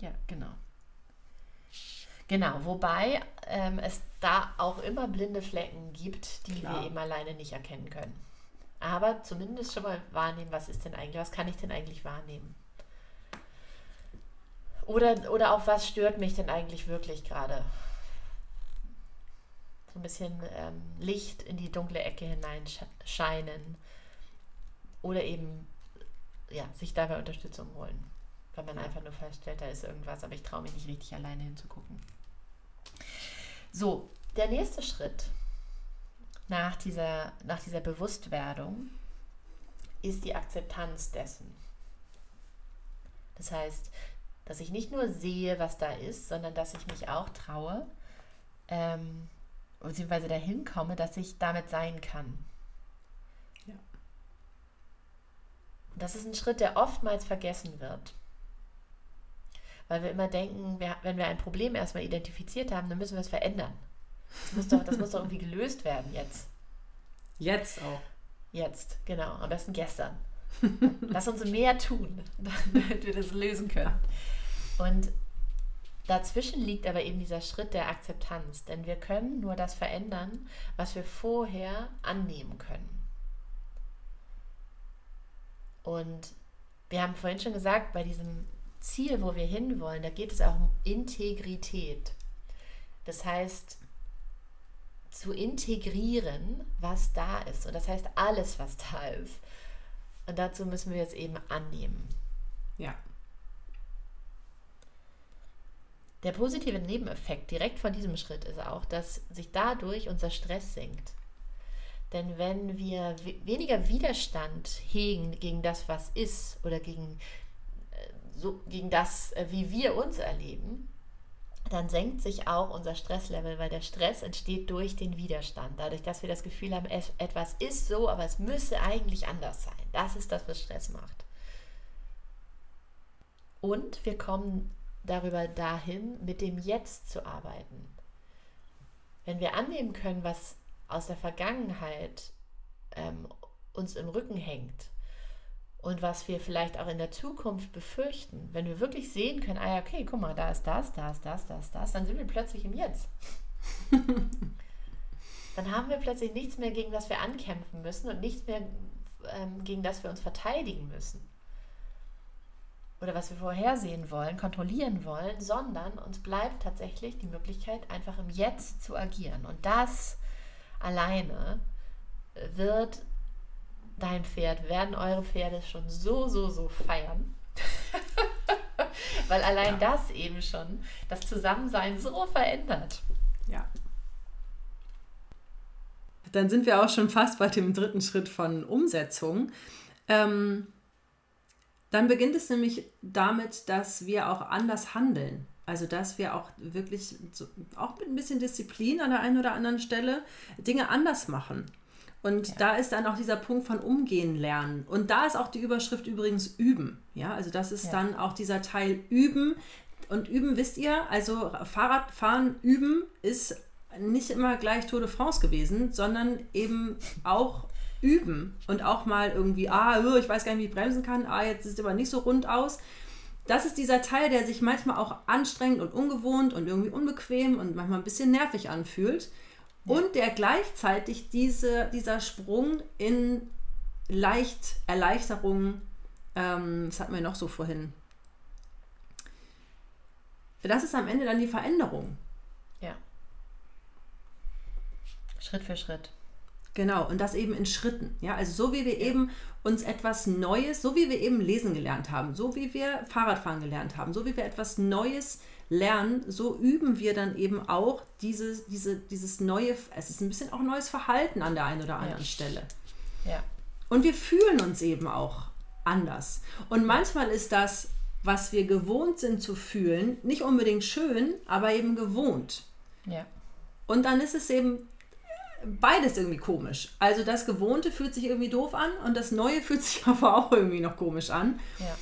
Ja, genau. Genau, wobei ähm, es da auch immer blinde Flecken gibt, die Klar. wir eben alleine nicht erkennen können. Aber zumindest schon mal wahrnehmen, was ist denn eigentlich, was kann ich denn eigentlich wahrnehmen? Oder, oder auch, was stört mich denn eigentlich wirklich gerade? So ein bisschen ähm, Licht in die dunkle Ecke hineinscheinen. Oder eben ja, sich dabei Unterstützung holen. Weil man einfach nur feststellt, da ist irgendwas, aber ich traue mich nicht richtig alleine hinzugucken. So, der nächste Schritt nach dieser, nach dieser Bewusstwerdung ist die Akzeptanz dessen. Das heißt, dass ich nicht nur sehe, was da ist, sondern dass ich mich auch traue, ähm, beziehungsweise dahin komme, dass ich damit sein kann. Ja. Das ist ein Schritt, der oftmals vergessen wird. Weil wir immer denken, wir, wenn wir ein Problem erstmal identifiziert haben, dann müssen wir es verändern. Das muss doch, das muss doch irgendwie gelöst werden jetzt. Jetzt auch. Jetzt, genau. Am besten gestern. Lass uns mehr tun, damit wir das lösen können. Und dazwischen liegt aber eben dieser Schritt der Akzeptanz, denn wir können nur das verändern, was wir vorher annehmen können. Und wir haben vorhin schon gesagt, bei diesem Ziel, wo wir hinwollen, da geht es auch um Integrität. Das heißt, zu integrieren, was da ist. Und das heißt alles, was da ist. Und dazu müssen wir jetzt eben annehmen. Ja. Der positive Nebeneffekt direkt von diesem Schritt ist auch, dass sich dadurch unser Stress senkt. Denn wenn wir weniger Widerstand hegen gegen das, was ist oder gegen, äh, so, gegen das, äh, wie wir uns erleben, dann senkt sich auch unser Stresslevel, weil der Stress entsteht durch den Widerstand. Dadurch, dass wir das Gefühl haben, etwas ist so, aber es müsse eigentlich anders sein. Das ist das, was Stress macht. Und wir kommen darüber dahin, mit dem Jetzt zu arbeiten. Wenn wir annehmen können, was aus der Vergangenheit ähm, uns im Rücken hängt und was wir vielleicht auch in der Zukunft befürchten, wenn wir wirklich sehen können, ah ja, okay, guck mal, da ist das, da ist das, da ist das, dann sind wir plötzlich im Jetzt. dann haben wir plötzlich nichts mehr, gegen das wir ankämpfen müssen und nichts mehr, ähm, gegen das wir uns verteidigen müssen oder was wir vorhersehen wollen, kontrollieren wollen, sondern uns bleibt tatsächlich die Möglichkeit, einfach im Jetzt zu agieren. Und das alleine wird dein Pferd, werden eure Pferde schon so, so, so feiern. Weil allein ja. das eben schon das Zusammensein so verändert. Ja. Dann sind wir auch schon fast bei dem dritten Schritt von Umsetzung. Ähm, dann beginnt es nämlich damit, dass wir auch anders handeln. Also dass wir auch wirklich, so, auch mit ein bisschen Disziplin an der einen oder anderen Stelle, Dinge anders machen. Und ja. da ist dann auch dieser Punkt von Umgehen lernen. Und da ist auch die Überschrift übrigens Üben. Ja, also das ist ja. dann auch dieser Teil Üben. Und Üben, wisst ihr, also Fahrradfahren üben ist nicht immer gleich Tour de France gewesen, sondern eben auch üben und auch mal irgendwie, ah, oh, ich weiß gar nicht, wie ich bremsen kann, ah, jetzt sieht es aber nicht so rund aus. Das ist dieser Teil, der sich manchmal auch anstrengend und ungewohnt und irgendwie unbequem und manchmal ein bisschen nervig anfühlt. Und der gleichzeitig diese, dieser Sprung in leicht Erleichterung, ähm, das hatten wir noch so vorhin. Das ist am Ende dann die Veränderung. Ja. Schritt für Schritt. Genau, und das eben in Schritten. Ja, also so wie wir ja. eben uns etwas Neues, so wie wir eben lesen gelernt haben, so wie wir Fahrradfahren gelernt haben, so wie wir etwas Neues lernen, so üben wir dann eben auch diese, diese, dieses neue, es ist ein bisschen auch neues Verhalten an der einen oder anderen ja. Stelle. Ja. Und wir fühlen uns eben auch anders. Und manchmal ist das, was wir gewohnt sind zu fühlen, nicht unbedingt schön, aber eben gewohnt. Ja. Und dann ist es eben beides irgendwie komisch. Also das Gewohnte fühlt sich irgendwie doof an und das Neue fühlt sich aber auch irgendwie noch komisch an. Ja.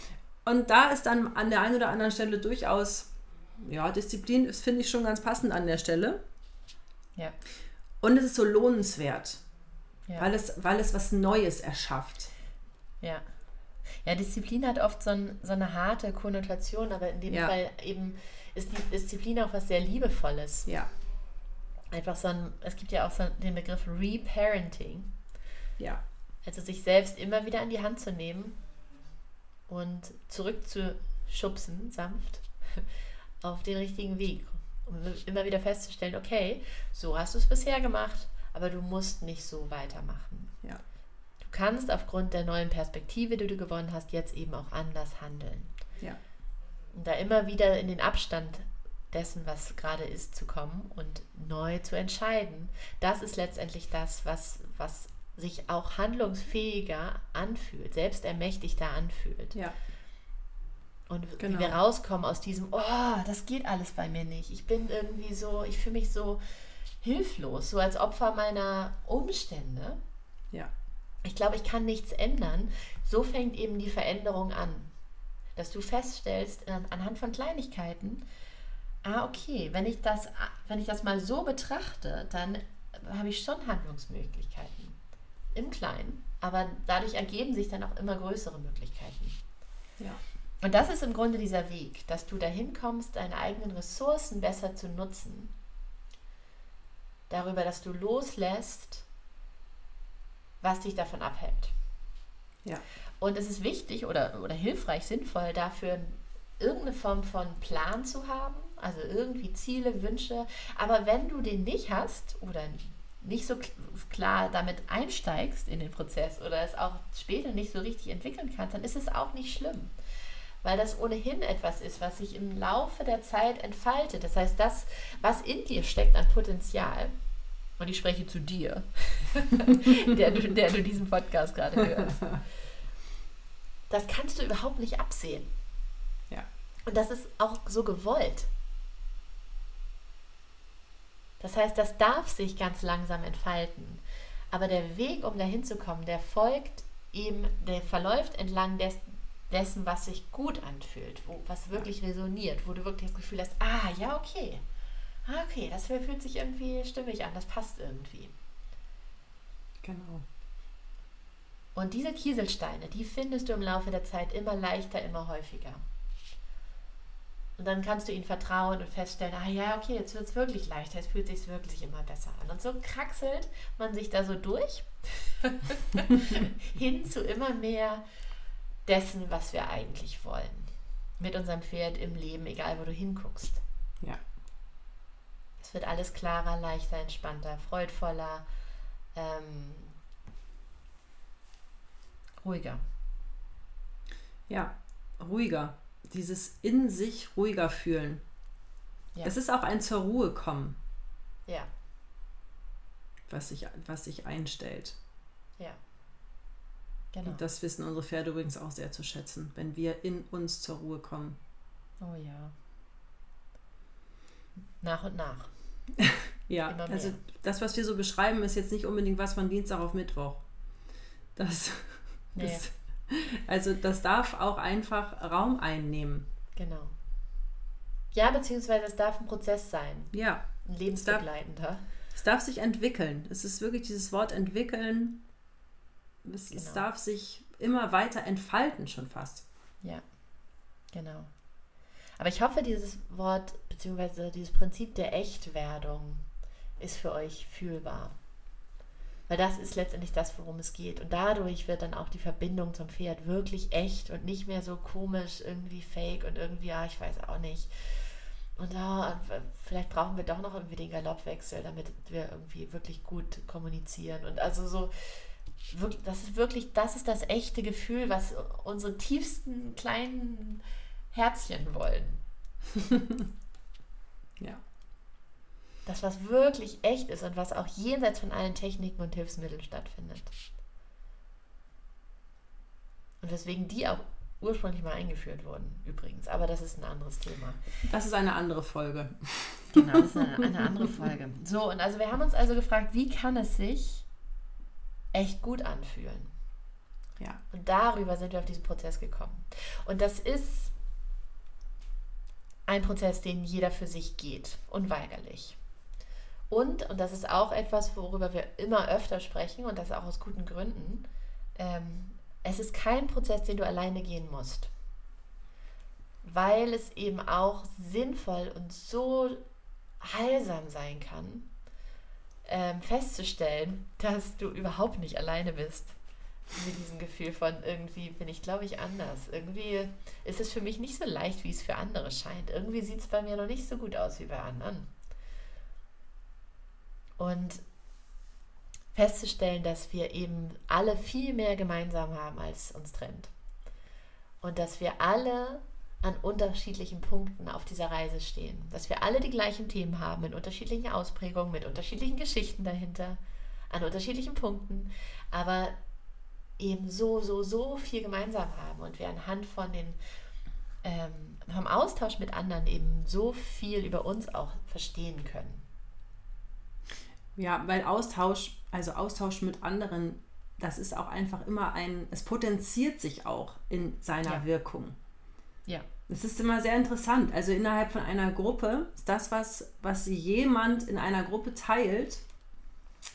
Und da ist dann an der einen oder anderen Stelle durchaus, ja, Disziplin ist, finde ich schon ganz passend an der Stelle. Ja. Und es ist so lohnenswert, ja. weil, es, weil es was Neues erschafft. Ja. Ja, Disziplin hat oft so, ein, so eine harte Konnotation, aber in dem Ja. Fall eben ist die Disziplin auch was sehr Liebevolles. Ja. Einfach so ein, es gibt ja auch so den Begriff Reparenting, Ja. also sich selbst immer wieder in die Hand zu nehmen und zurückzuschubsen, sanft, auf den richtigen Weg. Um immer wieder festzustellen, okay, so hast du es bisher gemacht, aber du musst nicht so weitermachen. Ja. Du kannst aufgrund der neuen Perspektive, die du gewonnen hast, jetzt eben auch anders handeln. Ja. Und da immer wieder in den Abstand dessen, was gerade ist, zu kommen und neu zu entscheiden. Das ist letztendlich das, was, was sich auch handlungsfähiger anfühlt, selbstermächtigter anfühlt. Ja. Und Genau. wie wir rauskommen aus diesem, oh, das geht alles bei mir nicht. Ich bin irgendwie so, ich fühle mich so hilflos, so als Opfer meiner Umstände. Ja. Ich glaube, ich kann nichts ändern. So fängt eben die Veränderung an. Dass du feststellst, an- anhand von Kleinigkeiten, ah, okay, wenn ich das, wenn ich das mal so betrachte, dann habe ich schon Handlungsmöglichkeiten. Im Kleinen. Aber dadurch ergeben sich dann auch immer größere Möglichkeiten. Ja. Und das ist im Grunde dieser Weg, dass du dahin kommst, deine eigenen Ressourcen besser zu nutzen. Darüber, dass du loslässt, was dich davon abhält. Ja. Und es ist wichtig oder, oder hilfreich, sinnvoll, dafür irgendeine Form von Plan zu haben, also irgendwie Ziele, Wünsche. Aber wenn du den nicht hast oder nicht so kl- klar damit einsteigst in den Prozess oder es auch später nicht so richtig entwickeln kannst, dann ist es auch nicht schlimm. Weil das ohnehin etwas ist, was sich im Laufe der Zeit entfaltet. Das heißt, das, was in dir steckt an Potenzial, und ich spreche zu dir, der, du, der du diesen Podcast gerade hörst, das kannst du überhaupt nicht absehen. Ja. Und das ist auch so gewollt. Das heißt, das darf sich ganz langsam entfalten. Aber der Weg, um dahin zu kommen, der folgt eben, der verläuft entlang des, dessen, was sich gut anfühlt, wo, was wirklich resoniert, wo du wirklich das Gefühl hast, ah, ja, okay. Ah, okay, das fühlt sich irgendwie stimmig an, das passt irgendwie. Genau. Und diese Kieselsteine, die findest du im Laufe der Zeit immer leichter, immer häufiger. Und dann kannst du ihnen vertrauen und feststellen, ah ja, okay, jetzt wird es wirklich leichter, jetzt fühlt sich wirklich immer besser an. Und so kraxelt man sich da so durch hin zu immer mehr dessen, was wir eigentlich wollen. Mit unserem Pferd im Leben, egal wo du hinguckst. Ja. Es wird alles klarer, leichter, entspannter, freudvoller, ähm, ruhiger. Ja. Ruhiger. Dieses in sich ruhiger fühlen. Ja. Es ist auch ein zur Ruhe kommen, Ja, was sich, was sich einstellt. ja. Genau. Und das wissen unsere Pferde übrigens auch sehr zu schätzen, wenn wir in uns zur Ruhe kommen. Oh ja. Nach und nach. Ja, also das, was wir so beschreiben, ist jetzt nicht unbedingt was von Dienstag auf Mittwoch. Das, Nee. das, also das darf auch einfach Raum einnehmen. Genau. Ja, beziehungsweise es darf ein Prozess sein. Ja, Ein lebensbegleitender. es darf sich entwickeln. Es ist wirklich dieses Wort entwickeln. Es, es Genau. darf sich immer weiter entfalten schon fast. Ja, genau. Aber ich hoffe, dieses Wort, beziehungsweise dieses Prinzip der Echtwerdung ist für euch fühlbar. Weil das ist letztendlich das, worum es geht. Und dadurch wird dann auch die Verbindung zum Pferd wirklich echt und nicht mehr so komisch, irgendwie fake und irgendwie, ja, ich weiß auch nicht. Und ja, vielleicht brauchen wir doch noch irgendwie den Galoppwechsel, damit wir irgendwie wirklich gut kommunizieren. Und also so, das ist wirklich, das ist das echte Gefühl, was unsere tiefsten kleinen Herzchen wollen. Ja. Das, was wirklich echt ist und was auch jenseits von allen Techniken und Hilfsmitteln stattfindet. Und weswegen die auch ursprünglich mal eingeführt wurden, übrigens. Aber das ist ein anderes Thema. Das ist eine andere Folge. Genau, das ist eine, eine andere Folge. So, und also wir haben uns also gefragt, wie kann es sich echt gut anfühlen? Ja. Und darüber sind wir auf diesen Prozess gekommen. Und das ist ein Prozess, den jeder für sich geht, unweigerlich. Und, und das ist auch etwas, worüber wir immer öfter sprechen, und das auch aus guten Gründen, ähm, es ist kein Prozess, den du alleine gehen musst. Weil es eben auch sinnvoll und so heilsam sein kann, ähm, festzustellen, dass du überhaupt nicht alleine bist mit diesem Gefühl von irgendwie bin ich, glaube ich, anders. Irgendwie ist es für mich nicht so leicht, wie es für andere scheint. Irgendwie sieht es bei mir noch nicht so gut aus wie bei anderen. Und festzustellen, dass wir eben alle viel mehr gemeinsam haben, als uns trennt. Und dass wir alle an unterschiedlichen Punkten auf dieser Reise stehen. Dass wir alle die gleichen Themen haben, in unterschiedlichen Ausprägungen, mit unterschiedlichen Geschichten dahinter, an unterschiedlichen Punkten, aber eben so, so, so viel gemeinsam haben und wir anhand von den ähm, vom Austausch mit anderen eben so viel über uns auch verstehen können. Ja, weil Austausch, also Austausch mit anderen, das ist auch einfach immer ein, es potenziert sich auch in seiner ja. Wirkung. Ja. Das ist immer sehr interessant. Also innerhalb von einer Gruppe ist das, was, was jemand in einer Gruppe teilt,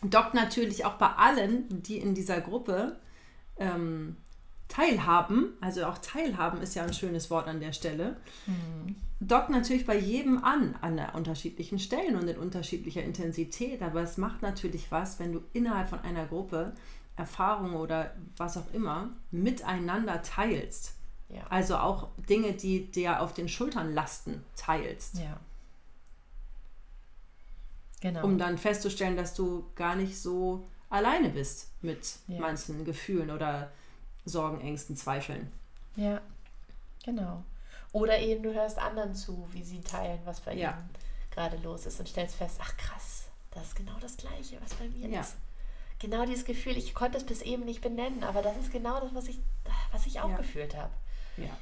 dockt natürlich auch bei allen, die in dieser Gruppe ähm, teilhaben, also auch teilhaben ist ja ein schönes Wort an der Stelle, mhm. Dockt natürlich bei jedem an, an unterschiedlichen Stellen und in unterschiedlicher Intensität, aber es macht natürlich was, wenn du innerhalb von einer Gruppe Erfahrungen oder was auch immer miteinander teilst. Ja. Also auch Dinge, die dir auf den Schultern lasten, teilst. Ja. Genau. Um dann festzustellen, dass du gar nicht so alleine bist mit ja. manchen Gefühlen oder Sorgen, Ängsten, Zweifeln. Ja, genau. Oder eben du hörst anderen zu, wie sie teilen, was bei ja. ihnen gerade los ist und stellst fest, ach krass, das ist genau das Gleiche, was bei mir ja. ist. Genau dieses Gefühl, ich konnte es bis eben nicht benennen, aber das ist genau das, was ich, was ich auch ja. gefühlt habe.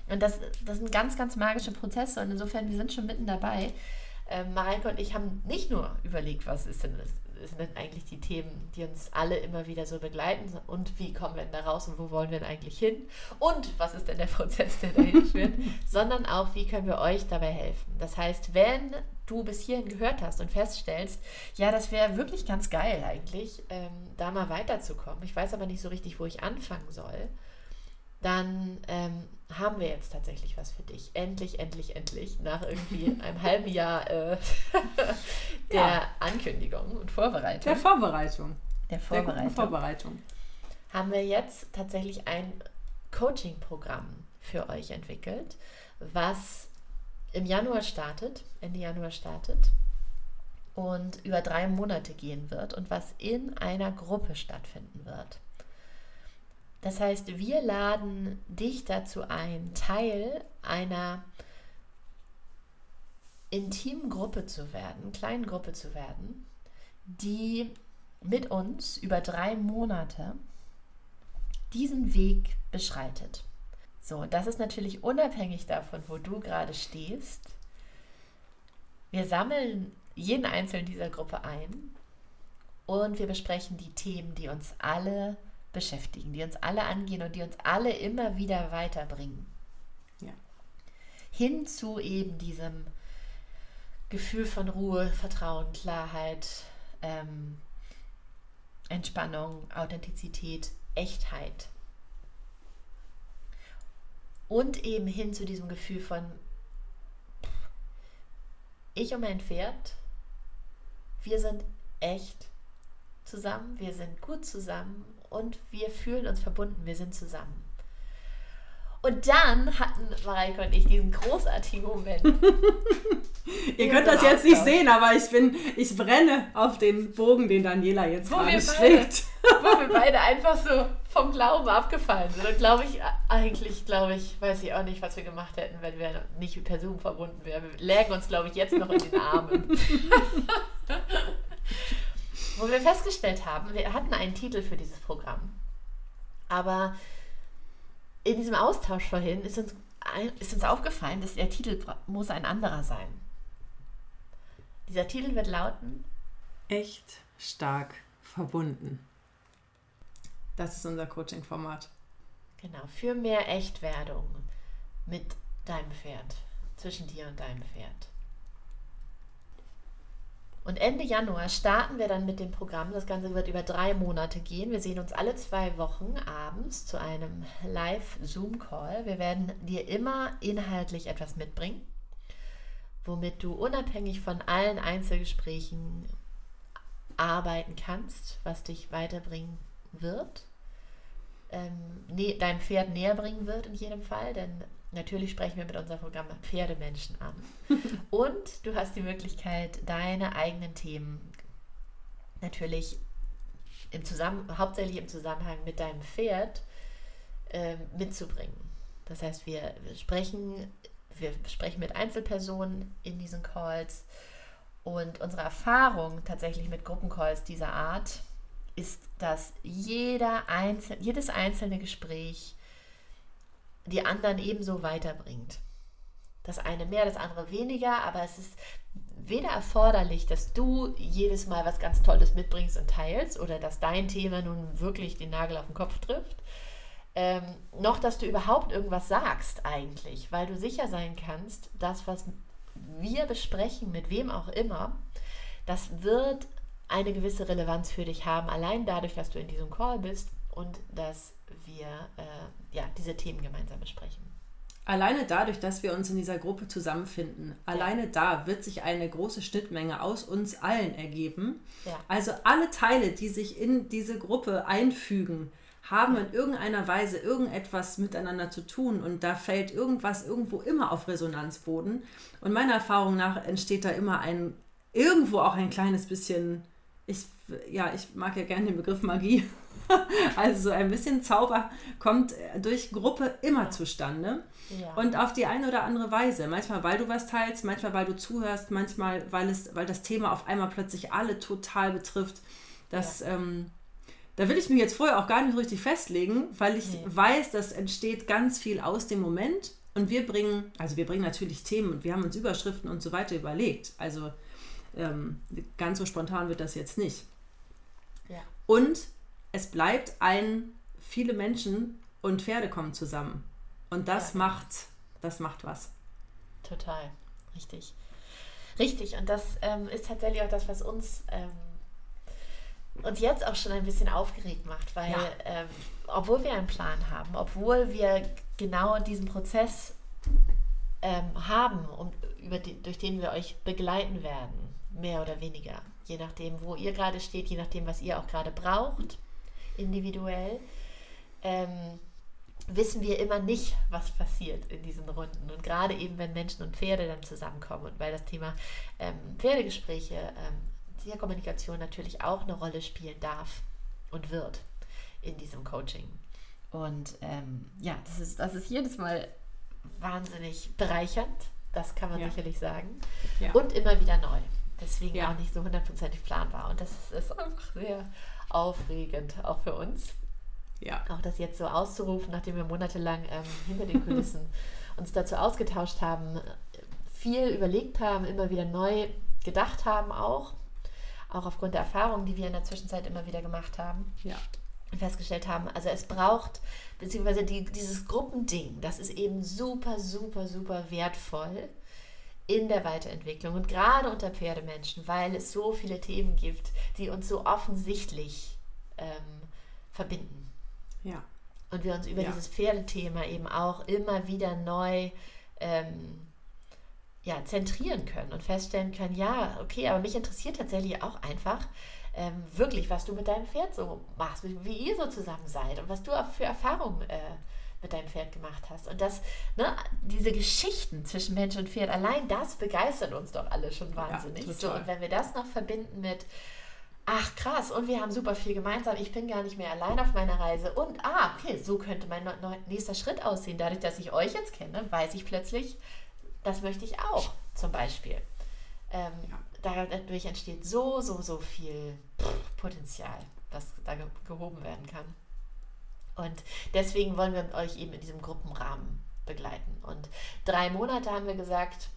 Und das, das sind ganz, ganz magische Prozesse und insofern, wir sind schon mitten dabei. Ähm, Mareike und ich haben nicht nur überlegt, was ist denn das sind denn eigentlich die Themen, die uns alle immer wieder so begleiten und wie kommen wir denn da raus und wo wollen wir denn eigentlich hin und was ist denn der Prozess, der dahin führt, sondern auch, wie können wir euch dabei helfen. Das heißt, wenn du bis hierhin gehört hast und feststellst, ja, das wäre wirklich ganz geil eigentlich, ähm, da mal weiterzukommen. Ich weiß aber nicht so richtig, wo ich anfangen soll dann ähm, haben wir jetzt tatsächlich was für dich. Endlich, endlich, endlich, nach irgendwie einem halben Jahr äh, der ja. Ankündigung und Vorbereitung. Der Vorbereitung. Der Vorbereitung. Der Vorbereitung. Haben wir jetzt tatsächlich ein Coaching-Programm für euch entwickelt, was im Januar startet, Ende Januar startet und über drei Monate gehen wird und was in einer Gruppe stattfinden wird. Das heißt, wir laden dich dazu ein, Teil einer intimen Gruppe zu werden, kleinen Gruppe zu werden, die mit uns über drei Monate diesen Weg beschreitet. So, das ist natürlich unabhängig davon, wo du gerade stehst. Wir sammeln jeden einzelnen dieser Gruppe ein und wir besprechen die Themen, die uns alle beschäftigen, die uns alle angehen und die uns alle immer wieder weiterbringen. Ja. Hin zu eben diesem Gefühl von Ruhe, Vertrauen, Klarheit, ähm, Entspannung, Authentizität, Echtheit. Und eben hin zu diesem Gefühl von ich und mein Pferd, wir sind echt zusammen, wir sind gut zusammen und wir fühlen uns verbunden, wir sind zusammen. Und dann hatten Mareike und ich diesen großartigen Moment. Ihr könnt das jetzt nicht sehen, aber ich bin, ich brenne auf den Bogen, den Daniela jetzt wo gerade schlägt. Wo wir beide einfach so vom Glauben abgefallen sind. Und glaube ich, eigentlich, glaube ich, weiß ich auch nicht, was wir gemacht hätten, wenn wir nicht per Zoom verbunden wären. Wir lägen uns, glaube ich, jetzt noch in den Armen. wo wir festgestellt haben, wir hatten einen Titel für dieses Programm, aber in diesem Austausch vorhin ist uns, ist uns aufgefallen, dass der Titel muss ein anderer sein. Dieser Titel wird lauten Echt stark verbunden. Das ist unser Coaching-Format. Genau, für mehr Echtwerdung mit deinem Pferd, zwischen dir und deinem Pferd. Und Ende Januar starten wir dann mit dem Programm. Das Ganze wird über drei Monate gehen. Wir sehen uns alle zwei Wochen abends zu einem Live-Zoom-Call. Wir werden dir immer inhaltlich etwas mitbringen, womit du unabhängig von allen Einzelgesprächen arbeiten kannst, was dich weiterbringen wird, ähm, ne, deinem Pferd näher bringen wird in jedem Fall, denn natürlich sprechen wir mit unserem Programm Pferdemenschen an. Und du hast die Möglichkeit, deine eigenen Themen natürlich im Zusammen hauptsächlich im Zusammenhang mit deinem Pferd äh, mitzubringen. Das heißt, wir, wir, sprechen, wir sprechen mit Einzelpersonen in diesen Calls und unsere Erfahrung tatsächlich mit Gruppencalls dieser Art ist, dass jeder Einzel jedes einzelne Gespräch die anderen ebenso weiterbringt. Das eine mehr, das andere weniger, aber es ist weder erforderlich, dass du jedes Mal was ganz Tolles mitbringst und teilst oder dass dein Thema nun wirklich den Nagel auf den Kopf trifft, ähm, noch dass du überhaupt irgendwas sagst eigentlich, weil du sicher sein kannst, das, was wir besprechen, mit wem auch immer, das wird eine gewisse Relevanz für dich haben, allein dadurch, dass du in diesem Call bist und dass wir äh, ja, diese Themen gemeinsam besprechen. Alleine dadurch, dass wir uns in dieser Gruppe zusammenfinden, alleine da wird sich eine große Schnittmenge aus uns allen ergeben. Ja. Also alle Teile, die sich in diese Gruppe einfügen, haben in irgendeiner Weise irgendetwas miteinander zu tun und da fällt irgendwas irgendwo immer auf Resonanzboden. Und meiner Erfahrung nach entsteht da immer ein, irgendwo auch ein kleines bisschen, ich, ja, ich mag ja gerne den Begriff Magie. also so ein bisschen Zauber kommt durch Gruppe immer zustande. Ja. Und auf die eine oder andere Weise. Manchmal, weil du was teilst, manchmal, weil du zuhörst, manchmal, weil, es, weil das Thema auf einmal plötzlich alle total betrifft. Das, ja. ähm, da will ich mich jetzt vorher auch gar nicht richtig festlegen, weil ich nee. weiß, das entsteht ganz viel aus dem Moment. Und wir bringen, also wir bringen natürlich Themen und wir haben uns Überschriften und so weiter überlegt. Also ähm, ganz so spontan wird das jetzt nicht. Ja. Und es bleibt ein, viele Menschen und Pferde kommen zusammen. Und das ja. macht, das macht was. Total, richtig. Richtig, und das ähm, ist tatsächlich auch das, was uns, ähm, uns jetzt auch schon ein bisschen aufgeregt macht, weil ja. ähm, obwohl wir einen Plan haben, obwohl wir genau diesen Prozess ähm, haben, um, über die, durch den wir euch begleiten werden, mehr oder weniger, je nachdem, wo ihr gerade steht, je nachdem, was ihr auch gerade braucht, individuell, ähm, wissen wir immer nicht, was passiert in diesen Runden. Und gerade eben, wenn Menschen und Pferde dann zusammenkommen und weil das Thema ähm, Pferdegespräche, ähm, Tierkommunikation natürlich auch eine Rolle spielen darf und wird in diesem Coaching. Und ähm, ja, das ist, das ist jedes Mal wahnsinnig bereichernd, das kann man ja. sicherlich sagen. Ja. Und immer wieder neu. Deswegen ja. auch nicht so hundertprozentig planbar. Und das ist einfach sehr aufregend, auch für uns. Ja. Auch das jetzt so auszurufen, nachdem wir monatelang ähm, hinter den Kulissen uns dazu ausgetauscht haben, viel überlegt haben, immer wieder neu gedacht haben auch. Auch aufgrund der Erfahrungen, die wir in der Zwischenzeit immer wieder gemacht haben. Ja. Und festgestellt haben, also es braucht, beziehungsweise die, dieses Gruppending, das ist eben super, super, super wertvoll in der Weiterentwicklung und gerade unter Pferdemenschen, weil es so viele Themen gibt, die uns so offensichtlich ähm, verbinden. Ja. Und wir uns über ja. dieses Pferdethema eben auch immer wieder neu ähm, ja, zentrieren können und feststellen können, ja, okay, aber mich interessiert tatsächlich auch einfach ähm, wirklich, was du mit deinem Pferd so machst, wie, ihr so zusammen seid und was du auch für Erfahrungen äh, mit deinem Pferd gemacht hast. Und das, ne, diese Geschichten zwischen Mensch und Pferd, allein das begeistert uns doch alle schon wahnsinnig. Ja, so, und wenn wir das noch verbinden mit, ach krass, und wir haben super viel gemeinsam, ich bin gar nicht mehr allein auf meiner Reise. Und ah, okay, so könnte mein nächster Schritt aussehen. Dadurch, dass ich euch jetzt kenne, weiß ich plötzlich, das möchte ich auch, zum Beispiel. Ähm, ja. Dadurch entsteht so, so, so viel Potenzial, was da gehoben werden kann. Und deswegen wollen wir euch eben in diesem Gruppenrahmen begleiten. Und drei Monate haben wir gesagt,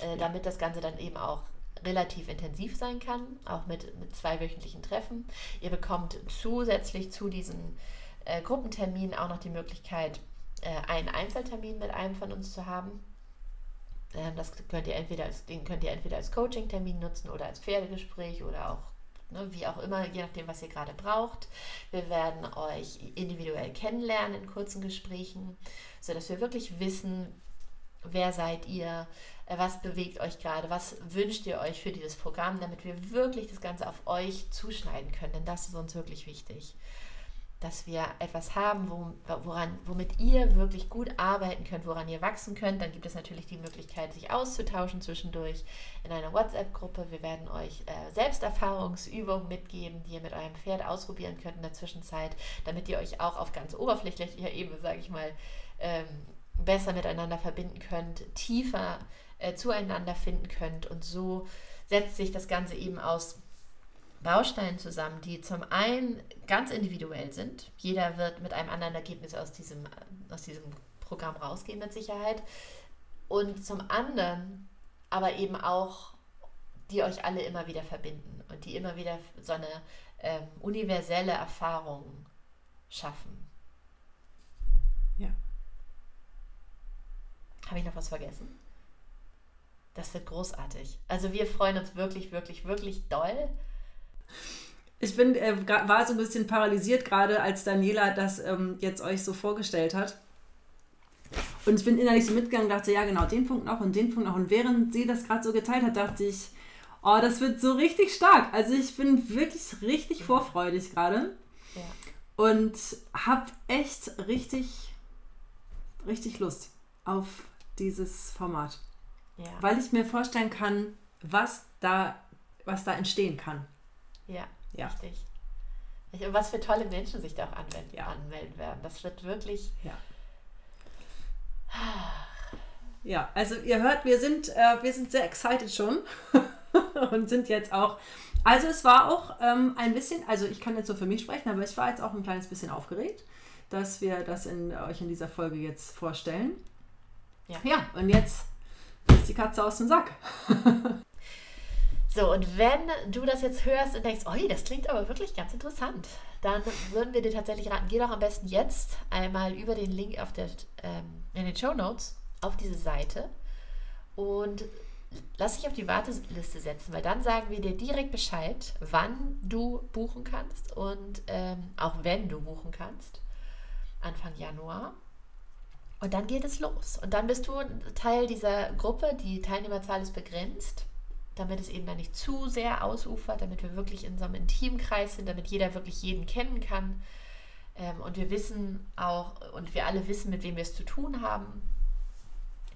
äh, damit das Ganze dann eben auch relativ intensiv sein kann, auch mit, mit zwei wöchentlichen Treffen. Ihr bekommt zusätzlich zu diesen äh, Gruppenterminen auch noch die Möglichkeit, äh, einen Einzeltermin mit einem von uns zu haben. Ähm, das könnt ihr entweder als, den könnt ihr entweder als Coaching-Termin nutzen oder als Pferdegespräch oder auch ne, wie auch immer, je nachdem, was ihr gerade braucht. Wir werden euch individuell kennenlernen in kurzen Gesprächen, sodass wir wirklich wissen, wer seid ihr, äh, was bewegt euch gerade, was wünscht ihr euch für dieses Programm, damit wir wirklich das Ganze auf euch zuschneiden können, denn das ist uns wirklich wichtig dass wir etwas haben, wo, woran, womit ihr wirklich gut arbeiten könnt, woran ihr wachsen könnt. Dann gibt es natürlich die Möglichkeit, sich auszutauschen zwischendurch in einer WhatsApp-Gruppe. Wir werden euch äh, Selbsterfahrungsübungen mitgeben, die ihr mit eurem Pferd ausprobieren könnt in der Zwischenzeit, damit ihr euch auch auf ganz oberflächlicher Ebene, sage ich mal, ähm, besser miteinander verbinden könnt, tiefer äh, zueinander finden könnt. Und so setzt sich das Ganze eben aus Bausteinen zusammen, die zum einen ganz individuell sind. Jeder wird mit einem anderen Ergebnis aus diesem, aus diesem Programm rausgehen mit Sicherheit. Und zum anderen aber eben auch, die euch alle immer wieder verbinden und die immer wieder so eine ähm, universelle Erfahrung schaffen. Ja. Habe ich noch was vergessen? Das wird großartig. Also wir freuen uns wirklich, wirklich, wirklich doll ich bin, äh, war so ein bisschen paralysiert gerade, als Daniela das ähm, jetzt euch so vorgestellt hat. Und ich bin innerlich so mitgegangen und dachte, ja genau, den Punkt noch und den Punkt noch. Und während sie das gerade so geteilt hat, dachte ich, oh, das wird so richtig stark. Also ich bin wirklich richtig vorfreudig gerade. Ja. Und habe echt richtig, richtig Lust auf dieses Format. Ja. Weil ich mir vorstellen kann, was da, was da entstehen kann. Ja, ja. richtig. Und was für tolle Menschen sich da auch anwenden, ja. anmelden werden. Das wird wirklich. Ja. Ja, also ihr hört, wir sind, äh, wir sind sehr excited schon und sind jetzt auch. Also es war auch ähm, ein bisschen, also ich kann jetzt so für mich sprechen, aber ich war jetzt auch ein kleines bisschen aufgeregt, dass wir das in, euch in dieser Folge jetzt vorstellen. Ja. Ja, und jetzt ist die Katze aus dem Sack. So, und wenn du das jetzt hörst und denkst, oh, das klingt aber wirklich ganz interessant, dann würden wir dir tatsächlich raten, geh doch am besten jetzt einmal über den Link auf der, ähm, in den Show Notes auf diese Seite und lass dich auf die Warteliste setzen, weil dann sagen wir dir direkt Bescheid, wann du buchen kannst und ähm, auch wenn du buchen kannst. Anfang Januar. Und dann geht es los. Und dann bist du Teil dieser Gruppe. Die Teilnehmerzahl ist begrenzt damit es eben dann nicht zu sehr ausufert, damit wir wirklich in so einem Intimkreis sind, damit jeder wirklich jeden kennen kann. Ähm, und wir wissen auch, und wir alle wissen, mit wem wir es zu tun haben,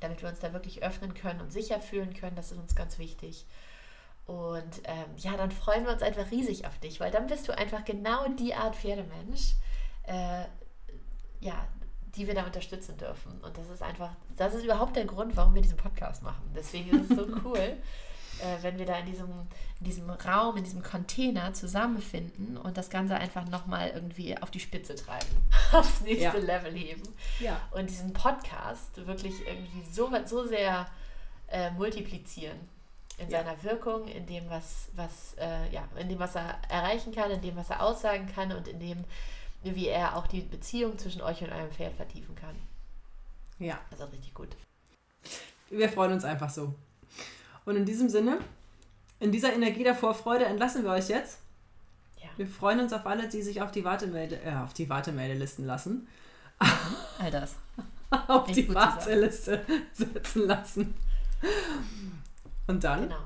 damit wir uns da wirklich öffnen können und sicher fühlen können. Das ist uns ganz wichtig. Und ähm, ja, dann freuen wir uns einfach riesig auf dich, weil dann bist du einfach genau die Art Pferdemensch, äh, ja, die wir da unterstützen dürfen. Und das ist einfach, das ist überhaupt der Grund, warum wir diesen Podcast machen. Deswegen ist es so cool äh, wenn wir da in diesem, in diesem Raum, in diesem Container zusammenfinden und das Ganze einfach nochmal irgendwie auf die Spitze treiben, aufs nächste ja. Level heben. Ja. Und diesen Podcast wirklich irgendwie so, so sehr äh, multiplizieren in ja. seiner Wirkung, in dem, was, was, äh, ja, in dem, was er erreichen kann, in dem, was er aussagen kann und in dem, wie er auch die Beziehung zwischen euch und eurem Pferd vertiefen kann. Ja. Also richtig gut. Wir freuen uns einfach so. Und in diesem Sinne, in dieser Energie der Vorfreude entlassen wir euch jetzt. Ja. Wir freuen uns auf alle, die sich auf die Wartemelde, äh, auf die Wartemeldelisten lassen. All das. auf Nicht die Warteliste setzen lassen. Und dann? Genau.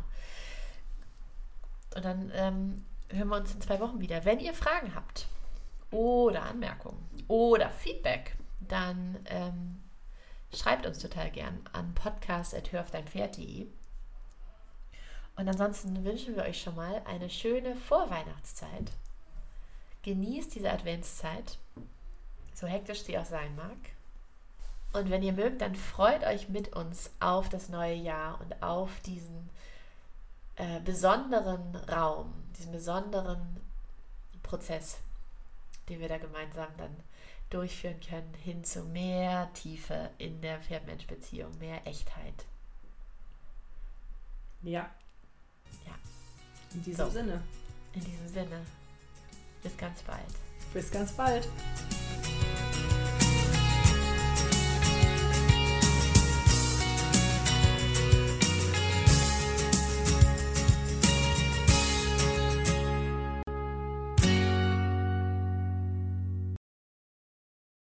Und dann ähm, hören wir uns in zwei Wochen wieder. Wenn ihr Fragen habt oder Anmerkungen oder Feedback, dann ähm, schreibt uns total gern an podcast.hörfdeinpferd.de und ansonsten wünschen wir euch schon mal eine schöne Vorweihnachtszeit. Genießt diese Adventszeit, so hektisch sie auch sein mag. Und wenn ihr mögt, dann freut euch mit uns auf das neue Jahr und auf diesen äh, besonderen Raum, diesen besonderen Prozess, den wir da gemeinsam dann durchführen können, hin zu mehr Tiefe in der Pferd-Mensch-Beziehung, mehr Echtheit. Ja, ja. In diesem so. Sinne. In diesem Sinne. Bis ganz bald. Bis ganz bald.